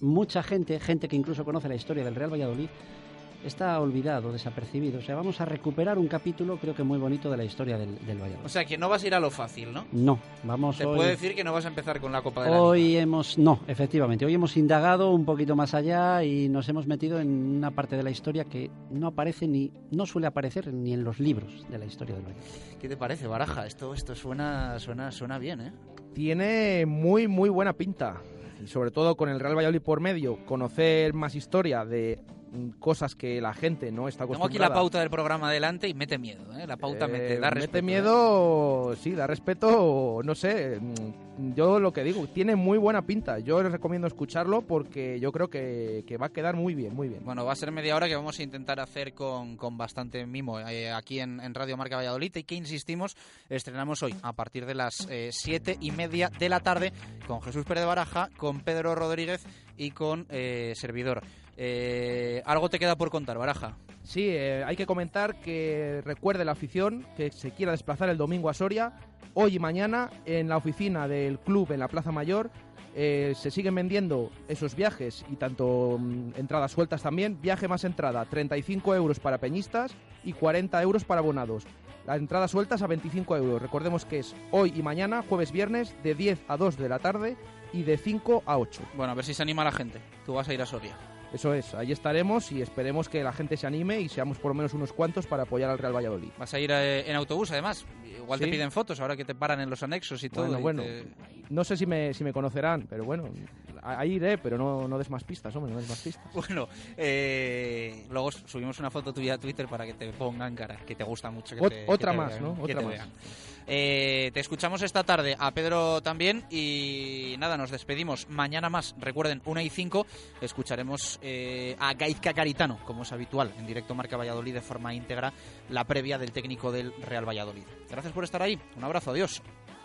mucha gente, gente que incluso conoce la historia del Real Valladolid, está olvidado, desapercibido. O sea, vamos a recuperar un capítulo, creo que muy bonito, de la historia del, del Valladolid. O sea, que no vas a ir a lo fácil, ¿no? No, vamos Te hoy... puedo decir que no vas a empezar con la Copa de la Hoy hemos, no, efectivamente, hoy hemos indagado un poquito más allá y nos hemos metido en una parte de la historia que no aparece ni, no suele aparecer ni en los libros de la historia del Valladolid. ¿Qué te parece, Baraja? Esto, esto suena, suena, suena bien, ¿eh? Tiene muy, muy buena pinta. Y sobre todo con el Real Valladolid por medio, conocer más historia de cosas que la gente no está Tengo acostumbrada. aquí la pauta del programa adelante y mete miedo, ¿eh? La pauta Eh, mete, da respeto. ¿eh? miedo, sí, da respeto, no sé, mm, yo lo que digo, tiene muy buena pinta, yo les recomiendo escucharlo porque yo creo que, que va a quedar muy bien, muy bien. Bueno, va a ser media hora que vamos a intentar hacer con, con bastante mimo eh, aquí en, en Radio Marca Valladolid y que insistimos, estrenamos hoy a partir de las siete y media de la tarde con Jesús Pérez Baraja, con Pedro Rodríguez y con eh, Servidor. Eh, ¿Algo te queda por contar, Baraja? Sí, eh, hay que comentar que recuerde la afición que se quiera desplazar el domingo a Soria, hoy y mañana en la oficina del club en la Plaza Mayor. eh, se siguen vendiendo esos viajes y tanto mm, entradas sueltas también. Viaje más entrada, 35 euros para peñistas y 40 euros para abonados. Las entradas sueltas a 25 euros. Recordemos que es hoy y mañana, jueves, viernes, de 10 a 2 de la tarde y de 5 a 8. Bueno, a ver si se anima la gente. Tú vas a ir a Soria. Eso es, ahí estaremos y esperemos que la gente se anime y seamos por lo menos unos cuantos para apoyar al Real Valladolid. Vas a ir eh, en autobús, además. Igual te piden fotos ahora que te paran en los anexos y todo. Bueno, y bueno, te- no sé si me, si me conocerán, pero bueno, ahí iré, pero no, no des más pistas, hombre, no des más pistas. Bueno, eh, luego subimos una foto tuya a Twitter para que te pongan cara, que te gusta mucho. Que Ot- te- otra que te más, vean, ¿no? Otra más. vean. Eh, te escuchamos esta tarde, a Pedro también, y nada, nos despedimos. Mañana más, recuerden, 1 y 5, escucharemos eh, a Gaizka Caritano, como es habitual, en directo Marca Valladolid de forma íntegra, la previa del técnico del Real Valladolid. Gracias por estar ahí, un abrazo, adiós.